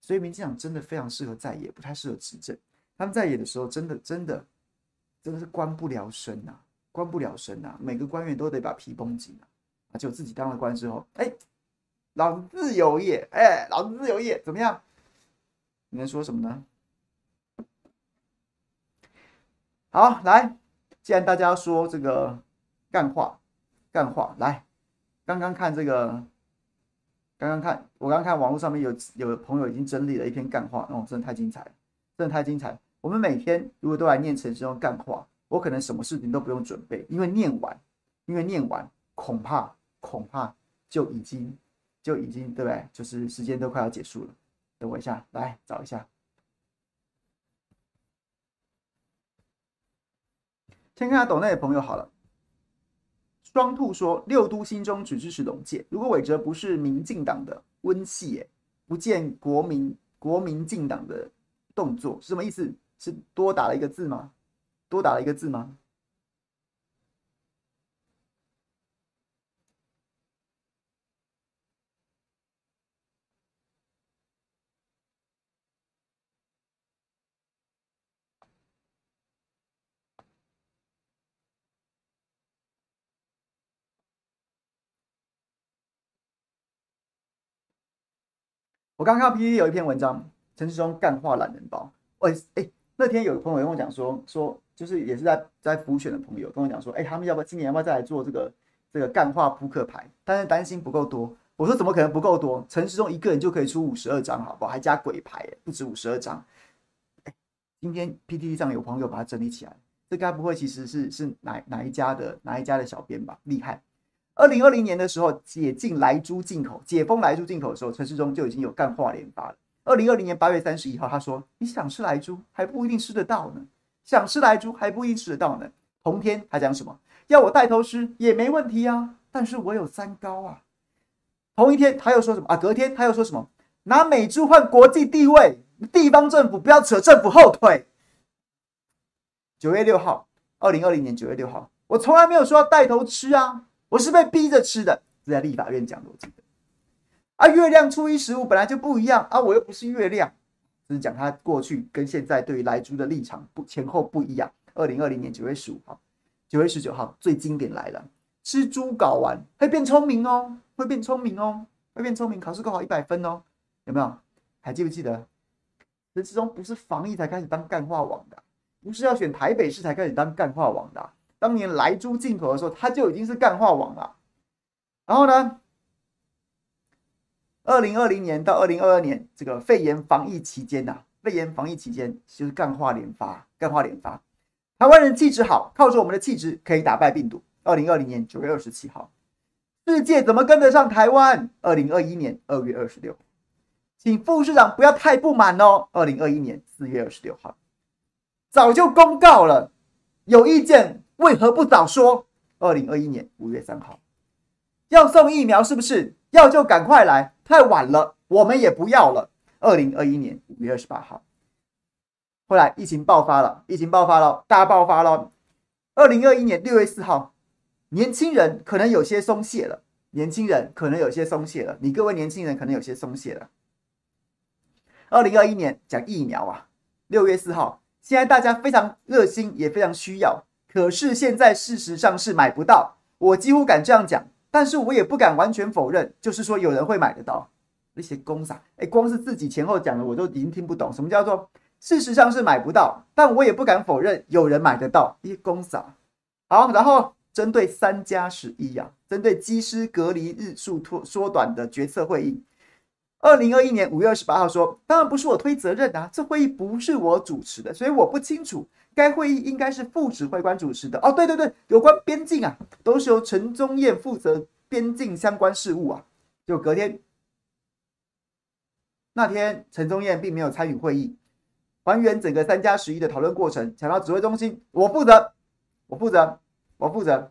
所以民进党真的非常适合在野，不太适合执政。他们在野的时候，真的真的真的是官不聊生呐，官不聊生呐，每个官员都得把皮绷紧啊。啊，就自己当了官之后，哎，老子自由业，哎，老子自由业怎么样？你能说什么呢？好，来，既然大家说这个干话，干话，来，刚刚看这个，刚刚看，我刚刚看网络上面有有朋友已经整理了一篇干话，哦，真的太精彩了，真的太精彩。我们每天如果都来念陈时中干话，我可能什么事情都不用准备，因为念完，因为念完，恐怕恐怕就已经就已经对不对？就是时间都快要结束了。等我一下，来找一下。先看下抖内的朋友好了。双兔说：“六都心中只支持龙界，如果伟哲不是民进党的温系，哎，不见国民国民进党的动作，是什么意思？是多打了一个字吗？多打了一个字吗？”我刚看到 PTT 有一篇文章，陈时中干话懒人包。哎哎，那天有朋友跟我讲说说，就是也是在在辅选的朋友跟我讲说，哎，他们要不要今年要不要再来做这个这个干话扑克牌？但是担心不够多。我说怎么可能不够多？陈时中一个人就可以出五十二张，好不好？还加鬼牌，不止五十二张。哎，今天 PPT 上有朋友把它整理起来，这该不会其实是是哪哪一家的哪一家的小编吧？厉害。二零二零年的时候，解禁莱猪进口，解封莱猪进口的时候，陈时中就已经有干话连发了。二零二零年八月三十一号，他说：“你想吃莱猪还不一定吃得到呢，想吃莱猪还不一定吃得到呢。”同天他讲什么？要我带头吃也没问题啊，但是我有三高啊。同一天他又说什么啊？隔天他又说什么？拿美猪换国际地位，地方政府不要扯政府后腿。九月六号，二零二零年九月六号，我从来没有说要带头吃啊。我是被逼着吃的，是在立法院讲的，我记得。啊，月亮初一十五本来就不一样啊，我又不是月亮，只是讲他过去跟现在对于来猪的立场不前后不一样。二零二零年九月十五号，九月十九号最经典来了，吃猪睾丸会变聪明哦，会变聪明哦，会变聪明，考试考好一百分哦，有没有？还记不记得？陈时中不是防疫才开始当干话王的，不是要选台北市才开始当干话王的。当年莱猪进口的时候，它就已经是干化网了。然后呢，二零二零年到二零二二年这个肺炎防疫期间呐，肺炎防疫期间就是干化连发，干化连发。台湾人气质好，靠着我们的气质可以打败病毒。二零二零年九月二十七号，世界怎么跟得上台湾？二零二一年二月二十六，请副市长不要太不满哦。二零二一年四月二十六号，早就公告了，有意见。为何不早说？二零二一年五月三号，要送疫苗是不是？要就赶快来，太晚了我们也不要了。二零二一年五月二十八号，后来疫情爆发了，疫情爆发了，大爆发了。二零二一年六月四号，年轻人可能有些松懈了，年轻人可能有些松懈了，你各位年轻人可能有些松懈了。二零二一年讲疫苗啊，六月四号，现在大家非常热心，也非常需要，可是现在事实上是买不到。我几乎敢这样讲，但是我也不敢完全否认，就是说有人会买得到。那些公傻，哎，光是自己前后讲的，我都已经听不懂。什么叫做事实上是买不到，但我也不敢否认有人买得到。一些公傻。好，然后针对三加十一啊，针对机师隔离日数拖缩短的决策会议，二零二一年五月二十八号说，当然不是我推责任啊，这会议不是我主持的，所以我不清楚该会议应该是副指挥官主持的。哦，对对对，有关边境啊，都是由陈宗彦负责边境相关事务啊，就隔天。那天，陈宗彦并没有参与会议，还原整个三加十一的讨论过程，抢到指挥中心，我负责，我负责，我负责。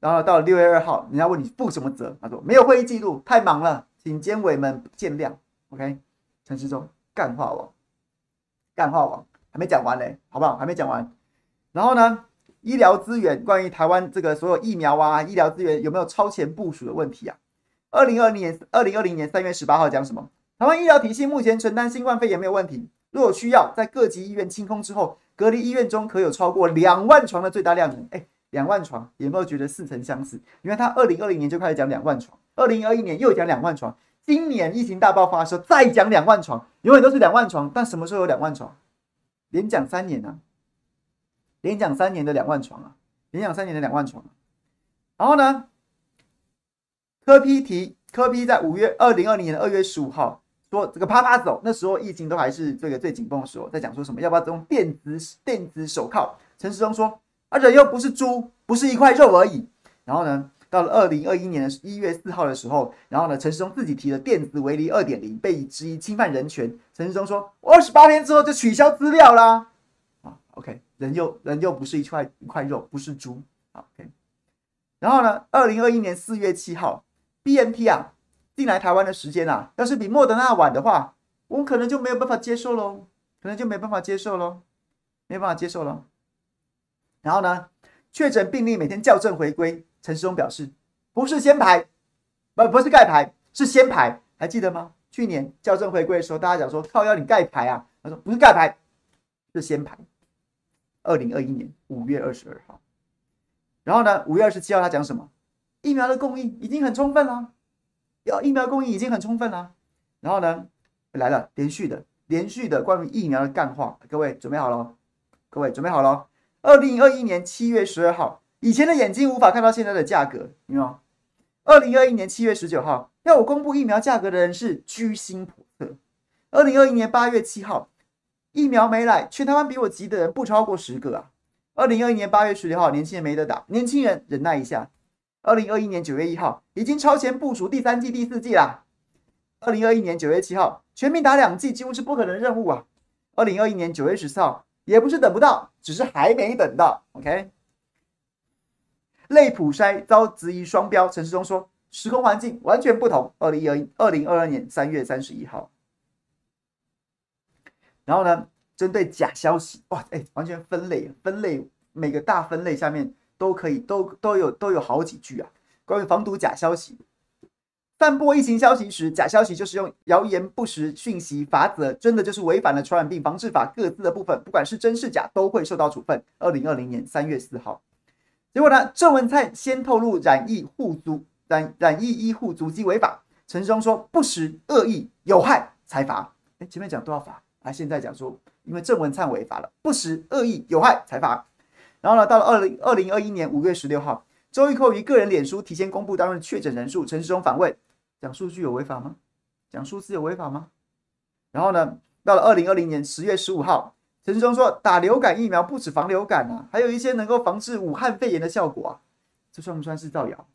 然后到六月二号，人家问你负什么责？他说没有会议记录，太忙了，请监委们见谅。OK，陈世忠干话王，干话王还没讲完嘞，好不好？还没讲完。然后呢，医疗资源，关于台湾这个所有疫苗啊，医疗资源有没有超前部署的问题啊？二零二零年，二零二零年三月十八号讲什么？台湾医疗体系目前承担新冠肺炎没有问题。如果需要，在各级医院清空之后，隔离医院中可有超过两万床的最大量能。哎，两万床有没有觉得似曾相识？因为他二零二零年就开始讲两万床，二零二一年又讲两万床，今年疫情大爆发的时候再讲两万床，永远都是两万床。但什么时候有两万床？连讲三年啊，连讲三年的两万床啊，连讲三年的两万床。然后呢，柯 P 提柯 P 在五月二零二零年的二月十五号。说这个啪啪走，那时候疫情都还是这个最紧绷的时候，在讲说什么要不要用电子电子手铐？陈时中说啊，人又不是猪，不是一块肉而已。然后呢，到了二零二一年的一月四号的时候，然后呢，陈世忠自己提了电子围篱二点零，被质疑侵犯人权。陈世忠说，我二十八天之后就取消资料啦。啊，OK，人又人又不是一块一块肉，不是猪。OK，然后呢，二零二一年四月七号，BNT 啊。进来台湾的时间啊，要是比莫德纳晚的话，我们可能就没有办法接受喽，可能就没办法接受喽，没办法接受了。然后呢，确诊病例每天校正回归，陈时中表示，不是先排，不不是盖牌，是先排，还记得吗？去年校正回归的时候，大家讲说靠要你盖牌啊，他说不是盖牌，是先排。二零二一年五月二十二号，然后呢，五月二十七号他讲什么？疫苗的供应已经很充分了。要疫苗供应已经很充分了，然后呢，来了连续的连续的关于疫苗的干话，各位准备好了？各位准备好了？二零二一年七月十二号，以前的眼睛无法看到现在的价格，有没有？二零二一年七月十九号，要我公布疫苗价格的人是居心叵测。二零二一年八月七号，疫苗没来，全台湾比我急的人不超过十个啊。二零二一年八月十六号，年轻人没得打，年轻人忍耐一下。二零二一年九月一号，已经超前部署第三季、第四季啦。二零二一年九月七号，全民打两剂几乎是不可能的任务啊。二零二一年九月十四号，也不是等不到，只是还没等到。OK，类普筛遭质疑双标，陈时中说时空环境完全不同。二零二一二零二二年三月三十一号，然后呢，针对假消息，哇，哎，完全分类分类，每个大分类下面。都可以，都都有都有好几句啊。关于防堵假消息，散播疫情消息时，假消息就是用谣言不实讯息罚则，真的就是违反了传染病防治法各自的部分，不管是真是假，都会受到处分。二零二零年三月四号，结果呢，郑文灿先透露染疫户足染染疫医护足迹违法，陈时中说不实恶意有害才罚。哎，前面讲都要罚，啊，现在讲说因为郑文灿违法了，不实恶意有害才罚。然后呢，到了二零二零二一年五月十六号，周玉蔻于个人脸书提前公布当日确诊人数。陈时中反问：讲数据有违法吗？讲数字有违法吗？然后呢，到了二零二零年十月十五号，陈时中说打流感疫苗不止防流感啊，还有一些能够防治武汉肺炎的效果啊，这算不算是造谣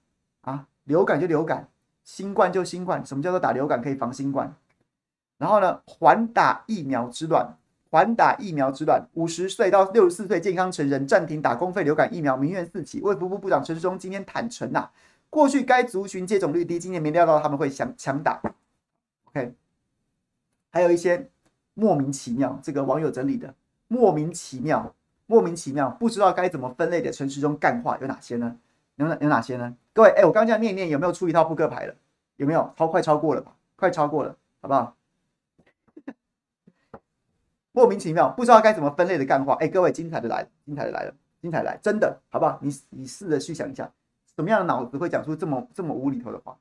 啊？流感就流感，新冠就新冠，什么叫做打流感可以防新冠？然后呢，缓打疫苗之乱。缓打疫苗之乱，五十岁到六十四岁健康成人暂停打公费流感疫苗，民怨四起。卫福部部长陈时中今天坦承呐、啊，过去该族群接种率低，今年没料到他们会想强打。OK，还有一些莫名其妙，这个网友整理的莫名其妙、莫名其妙，不知道该怎么分类的陈时中干话有哪些呢？有哪有哪些呢？各位，哎，我刚刚这样念一念，有没有出一套扑克牌了？有没有？超快超过了吧？快超过了，好不好？莫名其妙，不知道该怎么分类的干话。哎，各位，精彩的来了，精彩的来了，精彩的来，真的，好不好？你你试着去想一下，什么样的脑子会讲出这么这么无厘头的话？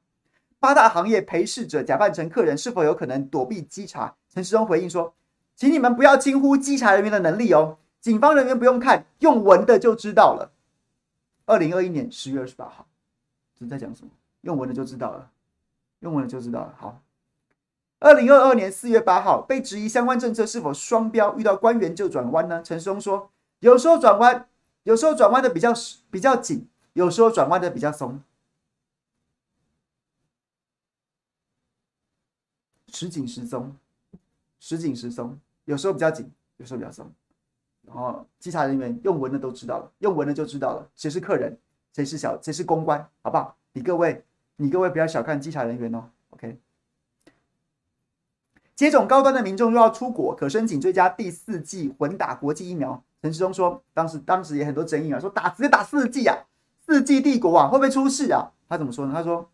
八大行业陪侍者假扮成客人，是否有可能躲避稽查？陈时中回应说：“请你们不要轻呼稽查人员的能力哦，警方人员不用看，用闻的就知道了。”二零二一年十月二十八号，这是在讲什么？用闻的就知道了，用闻的就知道了。好，二零二二年四月八号，被质疑相关政策是否双标，遇到官员就转弯呢？陈时中说：“有时候转弯，有时候转弯的比较比较紧，有时候转弯的比较松。”时紧时松，时紧时松，有时候比较紧，有时候比较松。然后稽查人员用闻的都知道了，用闻的就知道了，谁是客人，谁是小，谁是公关，好不好？你各位，你各位不要小看稽查人员哦。OK，接种高端的民众又要出国，可申请追加第四剂混打国际疫苗。陈时中说，当时当时也很多争议啊，说打直接打四剂啊，四剂帝国啊，会不会出事啊？他怎么说呢？他说，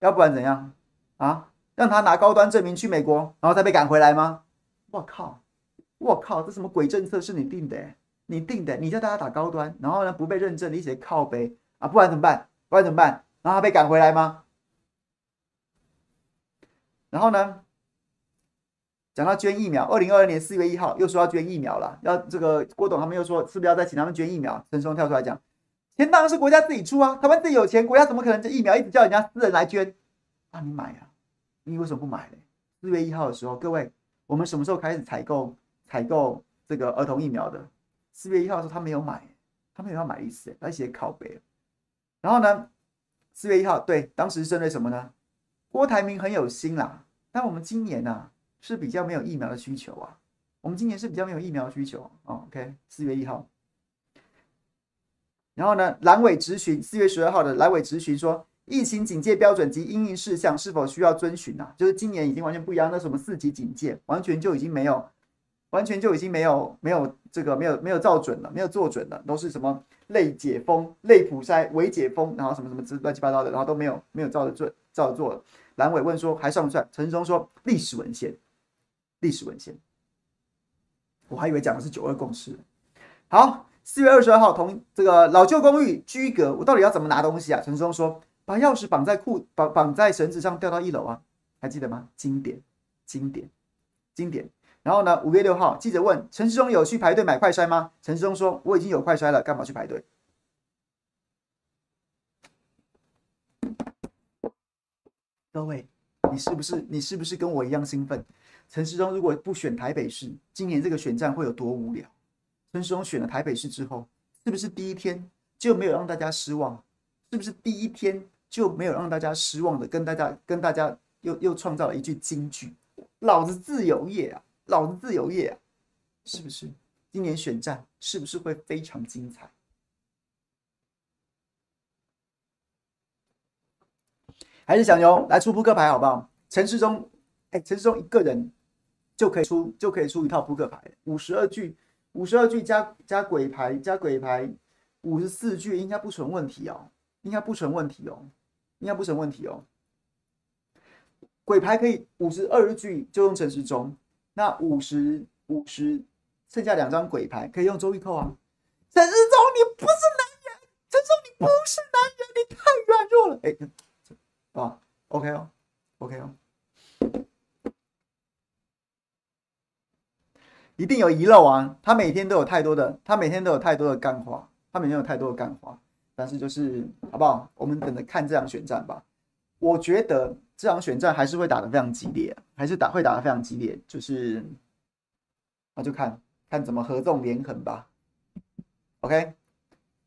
要不然怎样啊？让他拿高端证明去美国，然后再被赶回来吗？我靠！我靠！这什么鬼政策是你定的？你定的？你叫大家打高端，然后呢不被认证，你写靠背啊？不然怎么办？不然怎么办？然后他被赶回来吗？然后呢？讲到捐疫苗，二零二二年四月一号又说要捐疫苗了，要这个郭董他们又说是不是要再请他们捐疫苗？陈松跳出来讲，钱当然是国家自己出啊，他们自己有钱，国家怎么可能这疫苗一直叫人家私人来捐？那你买啊？你为什么不买呢？四月一号的时候，各位，我们什么时候开始采购采购这个儿童疫苗的？四月一号的时候，他没有买，他没有要买意思，他写靠北。然后呢，四月一号，对，当时针对什么呢？郭台铭很有心啦，但我们今年呐、啊、是比较没有疫苗的需求啊，我们今年是比较没有疫苗的需求啊。OK，四月一号。然后呢，蓝委质询，四月十二号的蓝委质询说。疫情警戒标准及因应事项是否需要遵循啊？就是今年已经完全不一样，那什么四级警戒，完全就已经没有，完全就已经没有没有这个没有没有照准了，没有做准了，都是什么类解封、类普筛、伪解封，然后什么什么之乱七八糟的，然后都没有没有照着做照着做了。蓝伟问说还算不算？陈时中说历史文献，历史文献。我还以为讲的是九二共识。好，四月二十二号同这个老旧公寓居隔，我到底要怎么拿东西啊？陈时中说。把钥匙绑在裤绑绑在绳子上，掉到一楼啊，还记得吗？经典，经典，经典。然后呢，五月六号，记者问陈时中有去排队买快筛吗？陈时中说我已经有快筛了，干嘛去排队？各位，你是不是你是不是跟我一样兴奋？陈时中如果不选台北市，今年这个选战会有多无聊？陈时中选了台北市之后，是不是第一天就没有让大家失望？是不是第一天？就没有让大家失望的，跟大家跟大家又又创造了一句金句：“老子自由业啊，老子自由业啊！”是不是？今年选战是不是会非常精彩？还是小牛来出扑克牌好不好？陈世忠，哎，陈世忠一个人就可以出就可以出一套扑克牌，五十二句，五十二句加加鬼牌加鬼牌，五十四句应该不成问题哦，应该不成问题哦。应该不成问题哦。鬼牌可以五十二句就用陈时中，那五十五十剩下两张鬼牌可以用周玉扣啊。陈时中，你不是男人，陈时中你不是男人，你太软弱了。哎，啊，OK 哦，OK 哦，一定有遗漏啊。他每天都有太多的，他每天都有太多的干话，他每天有太多的干话。但是就是好不好？我们等着看这场选战吧。我觉得这场选战还是会打得非常激烈，还是打会打得非常激烈。就是那就看看怎么合纵连横吧。OK，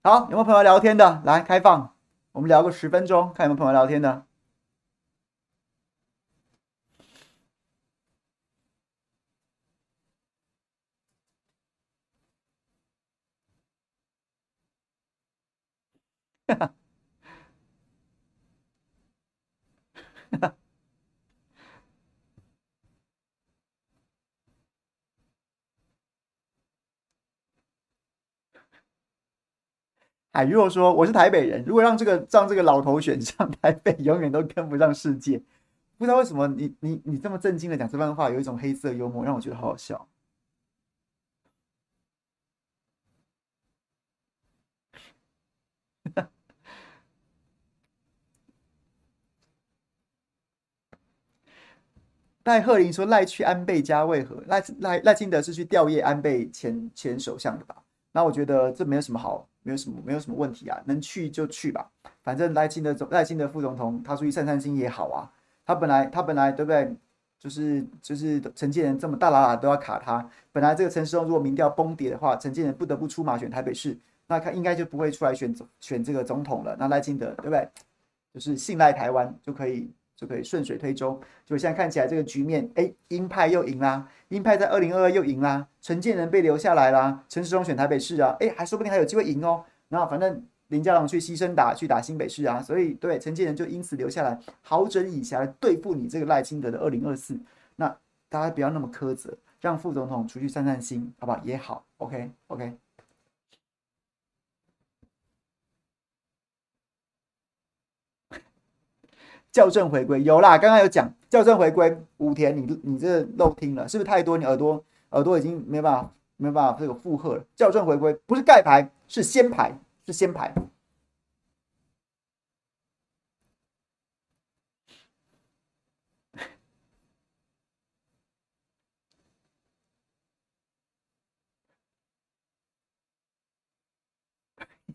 好，有没有朋友聊天的？来开放，我们聊个十分钟，看有没有朋友聊天的。海若说：“我是台北人，如果让这个让这个老头选上 台北，永远都跟不上世界。不知道为什么你你你这么震惊的讲这番话，有一种黑色幽默，让我觉得好好笑。”戴贺林说：“赖去安倍家为何？赖赖赖清德是去吊唁安倍前前首相的吧？那我觉得这没有什么好。”没有什么，没有什么问题啊，能去就去吧。反正赖清德总赖清德副总统，他出去散散心也好啊。他本来他本来对不对？就是就是陈建仁这么大喇喇都要卡他。本来这个陈时中如果民调崩跌的话，陈建仁不得不出马选台北市，那他应该就不会出来选选这个总统了。那赖清德对不对？就是信赖台湾就可以。就可以顺水推舟。就现在看起来这个局面，哎，鹰派又赢啦，鹰派在二零二二又赢啦，陈建仁被留下来啦，陈时中选台北市啊，哎，还说不定还有机会赢哦。然后反正林佳龙去牺牲打去打新北市啊，所以对陈建仁就因此留下来，好整以暇来对付你这个赖清德的二零二四。那大家不要那么苛责，让副总统出去散散心，好不好？也好，OK OK。校正回归有啦，刚刚有讲校正回归。武田，你你这漏听了，是不是太多？你耳朵耳朵已经没办法没办法这个负荷了。校正回归不是盖牌，是先牌，是先牌。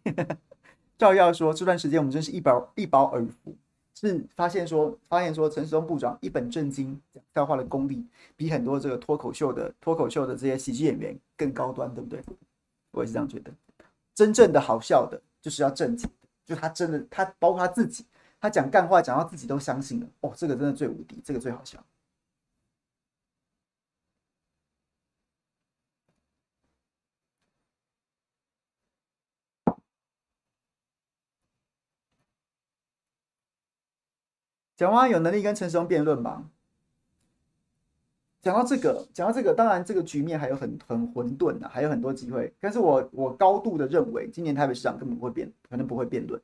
照耀说，这段时间我们真是一饱一饱耳福。是发现说，发现说，陈时中部长一本正经讲笑话的功力，比很多这个脱口秀的脱口秀的这些喜剧演员更高端，对不对？我也是这样觉得。真正的好笑的，就是要正经，就他真的，他包括他自己，他讲干话讲到自己都相信了，哦，这个真的最无敌，这个最好笑。蒋万有能力跟陈时中辩论吗？讲到这个，讲到这个，当然这个局面还有很很混沌的，还有很多机会。但是我我高度的认为，今年台北市长根本不会辩，可能不会辩论，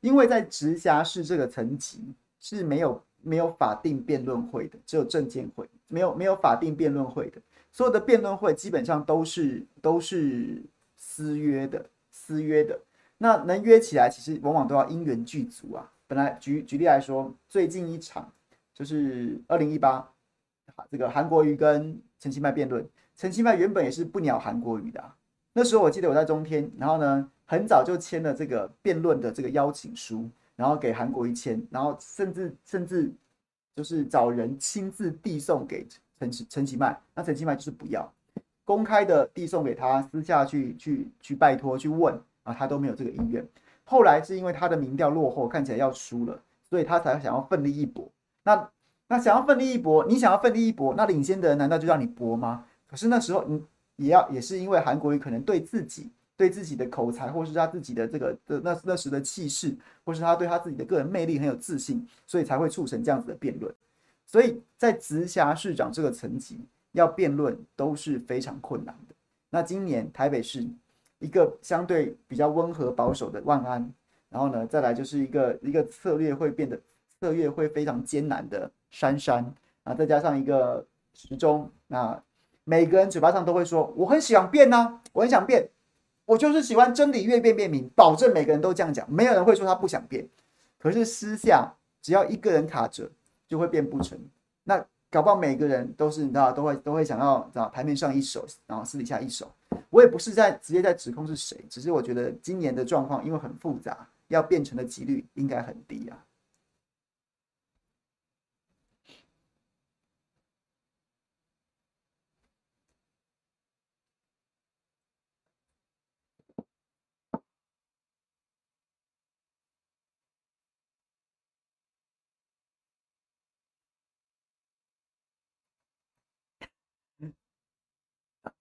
因为在直辖市这个层级是没有没有法定辩论会的，只有证监会，没有没有法定辩论会的，所有的辩论会基本上都是都是私约的，私约的。那能约起来，其实往往都要因缘具足啊。本来举举例来说，最近一场就是二零一八，这个韩国瑜跟陈其迈辩论。陈其迈原本也是不鸟韩国瑜的，那时候我记得我在中天，然后呢很早就签了这个辩论的这个邀请书，然后给韩国瑜签，然后甚至甚至就是找人亲自递送给陈陈其迈，那陈其迈就是不要，公开的递送给他，私下去去去拜托去问啊，他都没有这个意愿。后来是因为他的民调落后，看起来要输了，所以他才想要奋力一搏。那那想要奋力一搏，你想要奋力一搏，那领先的人难道就让你搏吗？可是那时候你也要也是因为韩国瑜可能对自己对自己的口才，或是他自己的这个的那那时的气势，或是他对他自己的个人魅力很有自信，所以才会促成这样子的辩论。所以在直辖市长这个层级要辩论都是非常困难的。那今年台北市。一个相对比较温和保守的万安，然后呢，再来就是一个一个策略会变得策略会非常艰难的珊珊啊，再加上一个时钟，那每个人嘴巴上都会说我很想变呐、啊，我很想变，我就是喜欢真理越变越明，保证每个人都这样讲，没有人会说他不想变。可是私下只要一个人卡着，就会变不成。那搞不好每个人都是你知道都会都会想要知道台面上一手，然后私底下一手。我也不是在直接在指控是谁，只是我觉得今年的状况因为很复杂，要变成的几率应该很低啊。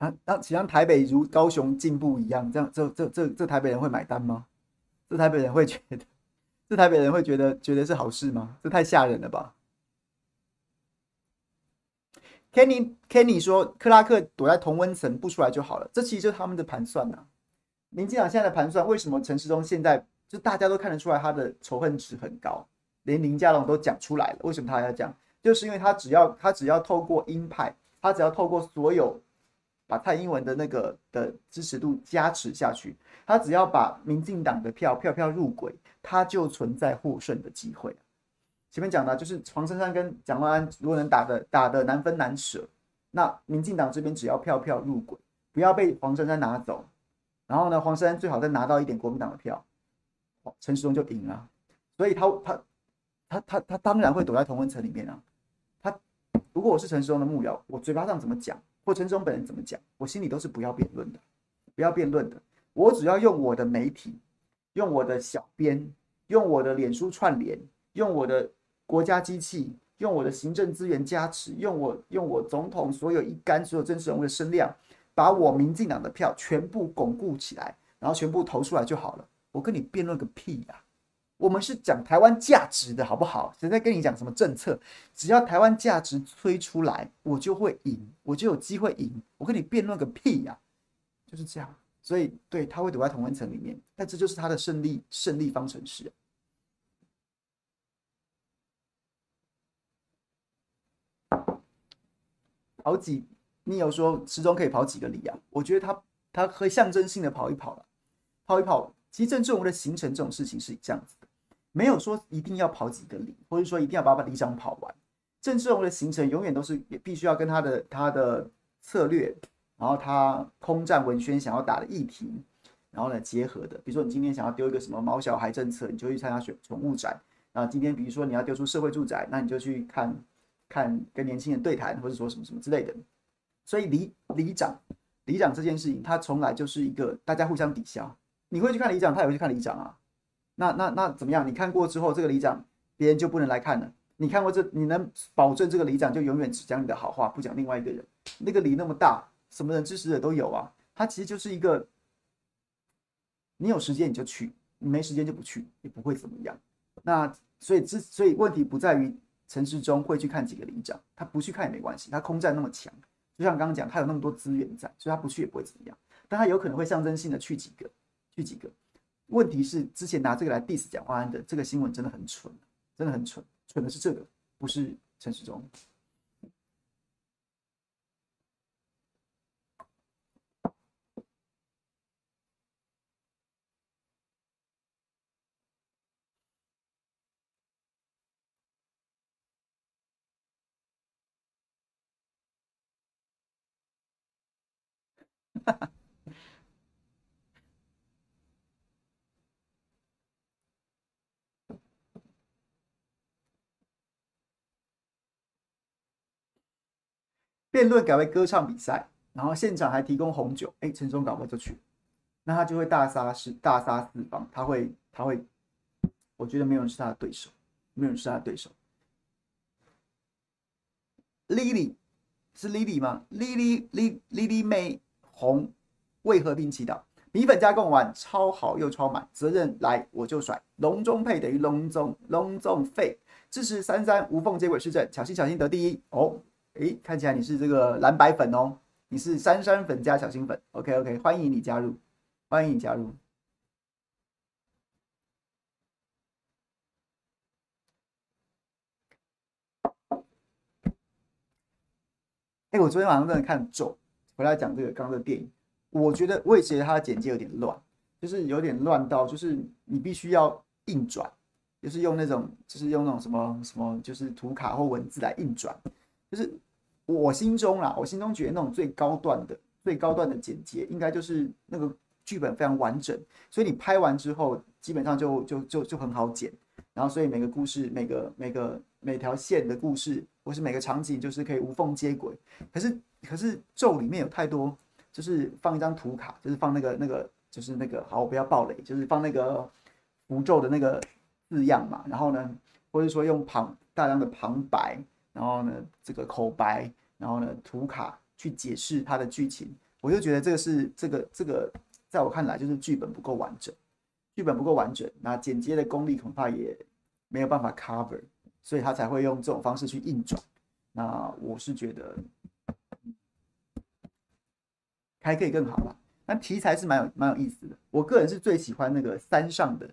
啊，那其实台北如高雄进步一样，这样这这这这台北人会买单吗？这台北人会觉得，这台北人会觉得觉得是好事吗？这太吓人了吧！Kenny Kenny 说克拉克躲在同温层不出来就好了，这其实就是他们的盘算呐、啊。民进党现在的盘算，为什么陈时中现在就大家都看得出来他的仇恨值很高，连林佳龙都讲出来了，为什么他要讲？就是因为他只要他只要透过鹰派，他只要透过所有把蔡英文的那个的支持度加持下去，他只要把民进党的票票票入轨，他就存在获胜的机会。前面讲的，就是黄珊珊跟蒋万安如果能打的打的难分难舍，那民进党这边只要票票入轨，不要被黄珊珊拿走，然后呢，黄珊珊最好再拿到一点国民党的票，陈时中就赢了。所以他他他他他当然会躲在同温层里面啊。他如果我是陈时中的幕僚，我嘴巴上怎么讲，或陈时中本人怎么讲，我心里都是不要辩论的，不要辩论的。我只要用我的媒体，用我的小编，用我的脸书串联，用我的。国家机器用我的行政资源加持，用我用我总统所有一干所有真实人物的声量，把我民进党的票全部巩固起来，然后全部投出来就好了。我跟你辩论个屁呀！我们是讲台湾价值的好不好？谁在跟你讲什么政策？只要台湾价值推出来，我就会赢，我就有机会赢。我跟你辩论个屁呀！就是这样。所以对他会躲在同温层里面，但这就是他的胜利胜利方程式。跑几，你有说时钟可以跑几个里啊？我觉得他他可以象征性的跑一跑了，跑一跑。其实政治人物的行程这种事情是这样子，没有说一定要跑几个里，或者说一定要把把里长跑完。郑志龙的行程永远都是也必须要跟他的他的策略，然后他空战文宣想要打的议题，然后呢结合的。比如说你今天想要丢一个什么毛小孩政策，你就去参加选宠物展。然后今天比如说你要丢出社会住宅，那你就去看。看跟年轻人对谈，或者说什么什么之类的，所以里里长里长这件事情，他从来就是一个大家互相抵消。你会去看里长，他也会去看里长啊。那那那怎么样？你看过之后，这个里长别人就不能来看了。你看过这，你能保证这个里长就永远只讲你的好话，不讲另外一个人？那个里那么大，什么人支持者都有啊。他其实就是一个，你有时间你就去，你没时间就不去，也不会怎么样。那所以之所以问题不在于。陈时中会去看几个里长，他不去看也没关系，他空战那么强，就像刚刚讲，他有那么多资源在，所以他不去也不会怎么样。但他有可能会象征性的去几个，去几个。问题是之前拿这个来 diss 蒋万安的这个新闻真的很蠢，真的很蠢，蠢的是这个，不是陈时中。辩论改为歌唱比赛，然后现场还提供红酒。哎，陈松搞不好就去，那他就会大杀四大杀四方。他会，他会，我觉得没有人是他的对手，没有人是他的对手。Lily 是 Lily 吗？Lily，Lily，Lily 妹。红为和平祈祷，米粉加贡丸超好又超满，责任来我就甩，隆中配等于隆中隆中废，支持三三无缝接轨市政，小心小心得第一哦，诶，看起来你是这个蓝白粉哦，你是珊珊粉加小新粉，OK OK，欢迎你加入，欢迎你加入。哎，我昨天晚上真的看咒。回来讲这个刚刚的电影，我觉得我也觉得它的简介有点乱，就是有点乱到，就是你必须要硬转，就是用那种，就是用那种什么什么，就是图卡或文字来硬转。就是我心中啦，我心中觉得那种最高段的、最高段的简介，应该就是那个剧本非常完整，所以你拍完之后，基本上就就就就很好剪。然后，所以每个故事、每个每个每条线的故事，或是每个场景，就是可以无缝接轨。可是。可是咒里面有太多，就是放一张图卡，就是放那个那个，就是那个好，我不要爆雷，就是放那个符咒的那个字样嘛。然后呢，或者说用旁大量的旁白，然后呢这个口白，然后呢图卡去解释它的剧情，我就觉得这个是这个这个，在我看来就是剧本不够完整，剧本不够完整，那剪接的功力恐怕也没有办法 cover，所以他才会用这种方式去硬转。那我是觉得。还可以更好吧。但题材是蛮有蛮有意思的。我个人是最喜欢那个山上的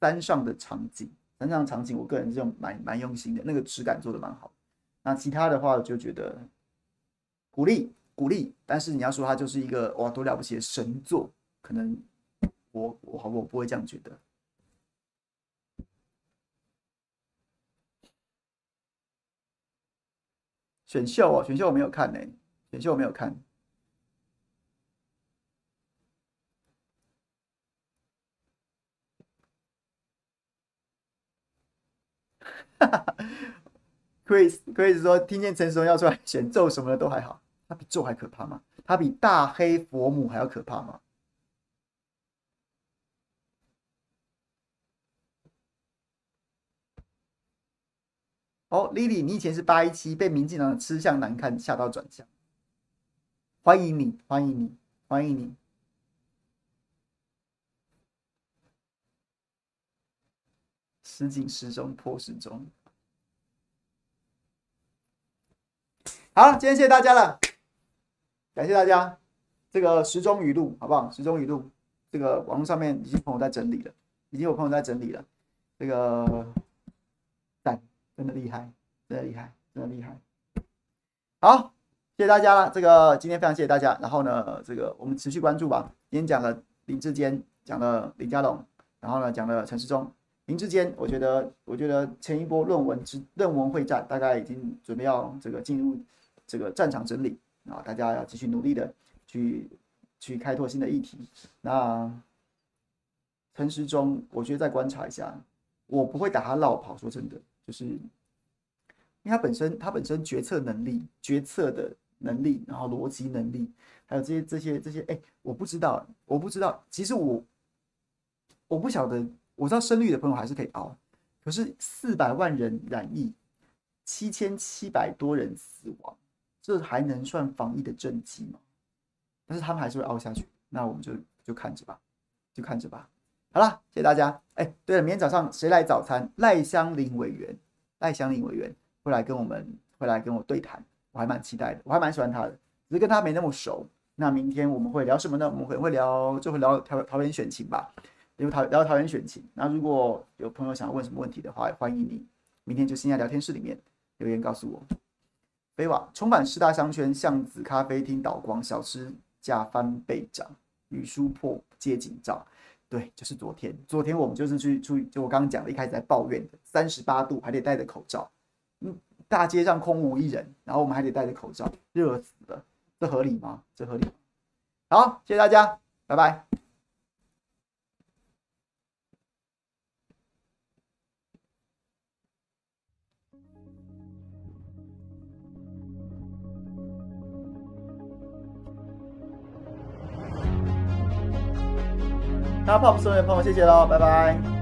山上的场景，山上的场景，我个人是用蛮蛮用心的，那个质感做的蛮好。那其他的话，就觉得鼓励鼓励，但是你要说他就是一个哇多了不起的神作，可能我我我不会这样觉得。选秀哦，选秀我没有看呢，选秀我没有看。，Chris Chris 说，听见陈时中要出来选咒什么的都还好，他比咒还可怕吗？他比大黑佛母还要可怕吗？哦，Lily，你以前是八一七，被民进党的吃相难看吓到转向，欢迎你，欢迎你，欢迎你，时警时钟破时钟。好，今天谢谢大家了，感谢大家。这个时钟语录好不好？时钟语录，这个网络上面已经朋友在整理了，已经有朋友在整理了，这个赞。真的厉害，真的厉害，真的厉害。好，谢谢大家了。这个今天非常谢谢大家。然后呢，这个我们持续关注吧。今天讲了林志坚，讲了林佳龙，然后呢讲了陈时中。林志坚，我觉得，我觉得前一波论文之论文会战，大概已经准备要这个进入这个战场整理啊，大家要继续努力的去去开拓新的议题。那陈时中，我觉得再观察一下，我不会打他落跑，说真的。就是，因为他本身，他本身决策能力、决策的能力，然后逻辑能力，还有这些、这些、这些，哎，我不知道，我不知道。其实我，我不晓得，我知道深绿的朋友还是可以熬，可是四百万人染疫，七千七百多人死亡，这还能算防疫的政绩吗？但是他们还是会熬下去，那我们就就看着吧，就看着吧。好了，谢谢大家。哎，对了，明天早上谁来早餐？赖香林委员，赖香林委员会来跟我们，会来跟我对谈，我还蛮期待的，我还蛮喜欢他的，只是跟他没那么熟。那明天我们会聊什么呢？我们可能会聊，就会聊桃桃园选情吧，因为桃聊桃园选情。那如果有朋友想要问什么问题的话，欢迎你明天就先在聊天室里面留言告诉我。飞瓦重返四大商圈，巷子咖啡厅倒光，小吃价翻倍涨，雨书破街景照。对，就是昨天。昨天我们就是去出，就我刚刚讲的，一开始在抱怨的，三十八度还得戴着口罩，嗯，大街上空无一人，然后我们还得戴着口罩，热死了，这合理吗？这合理？好，谢谢大家，拜拜。大家泡芙送的朋友，谢谢喽，拜拜。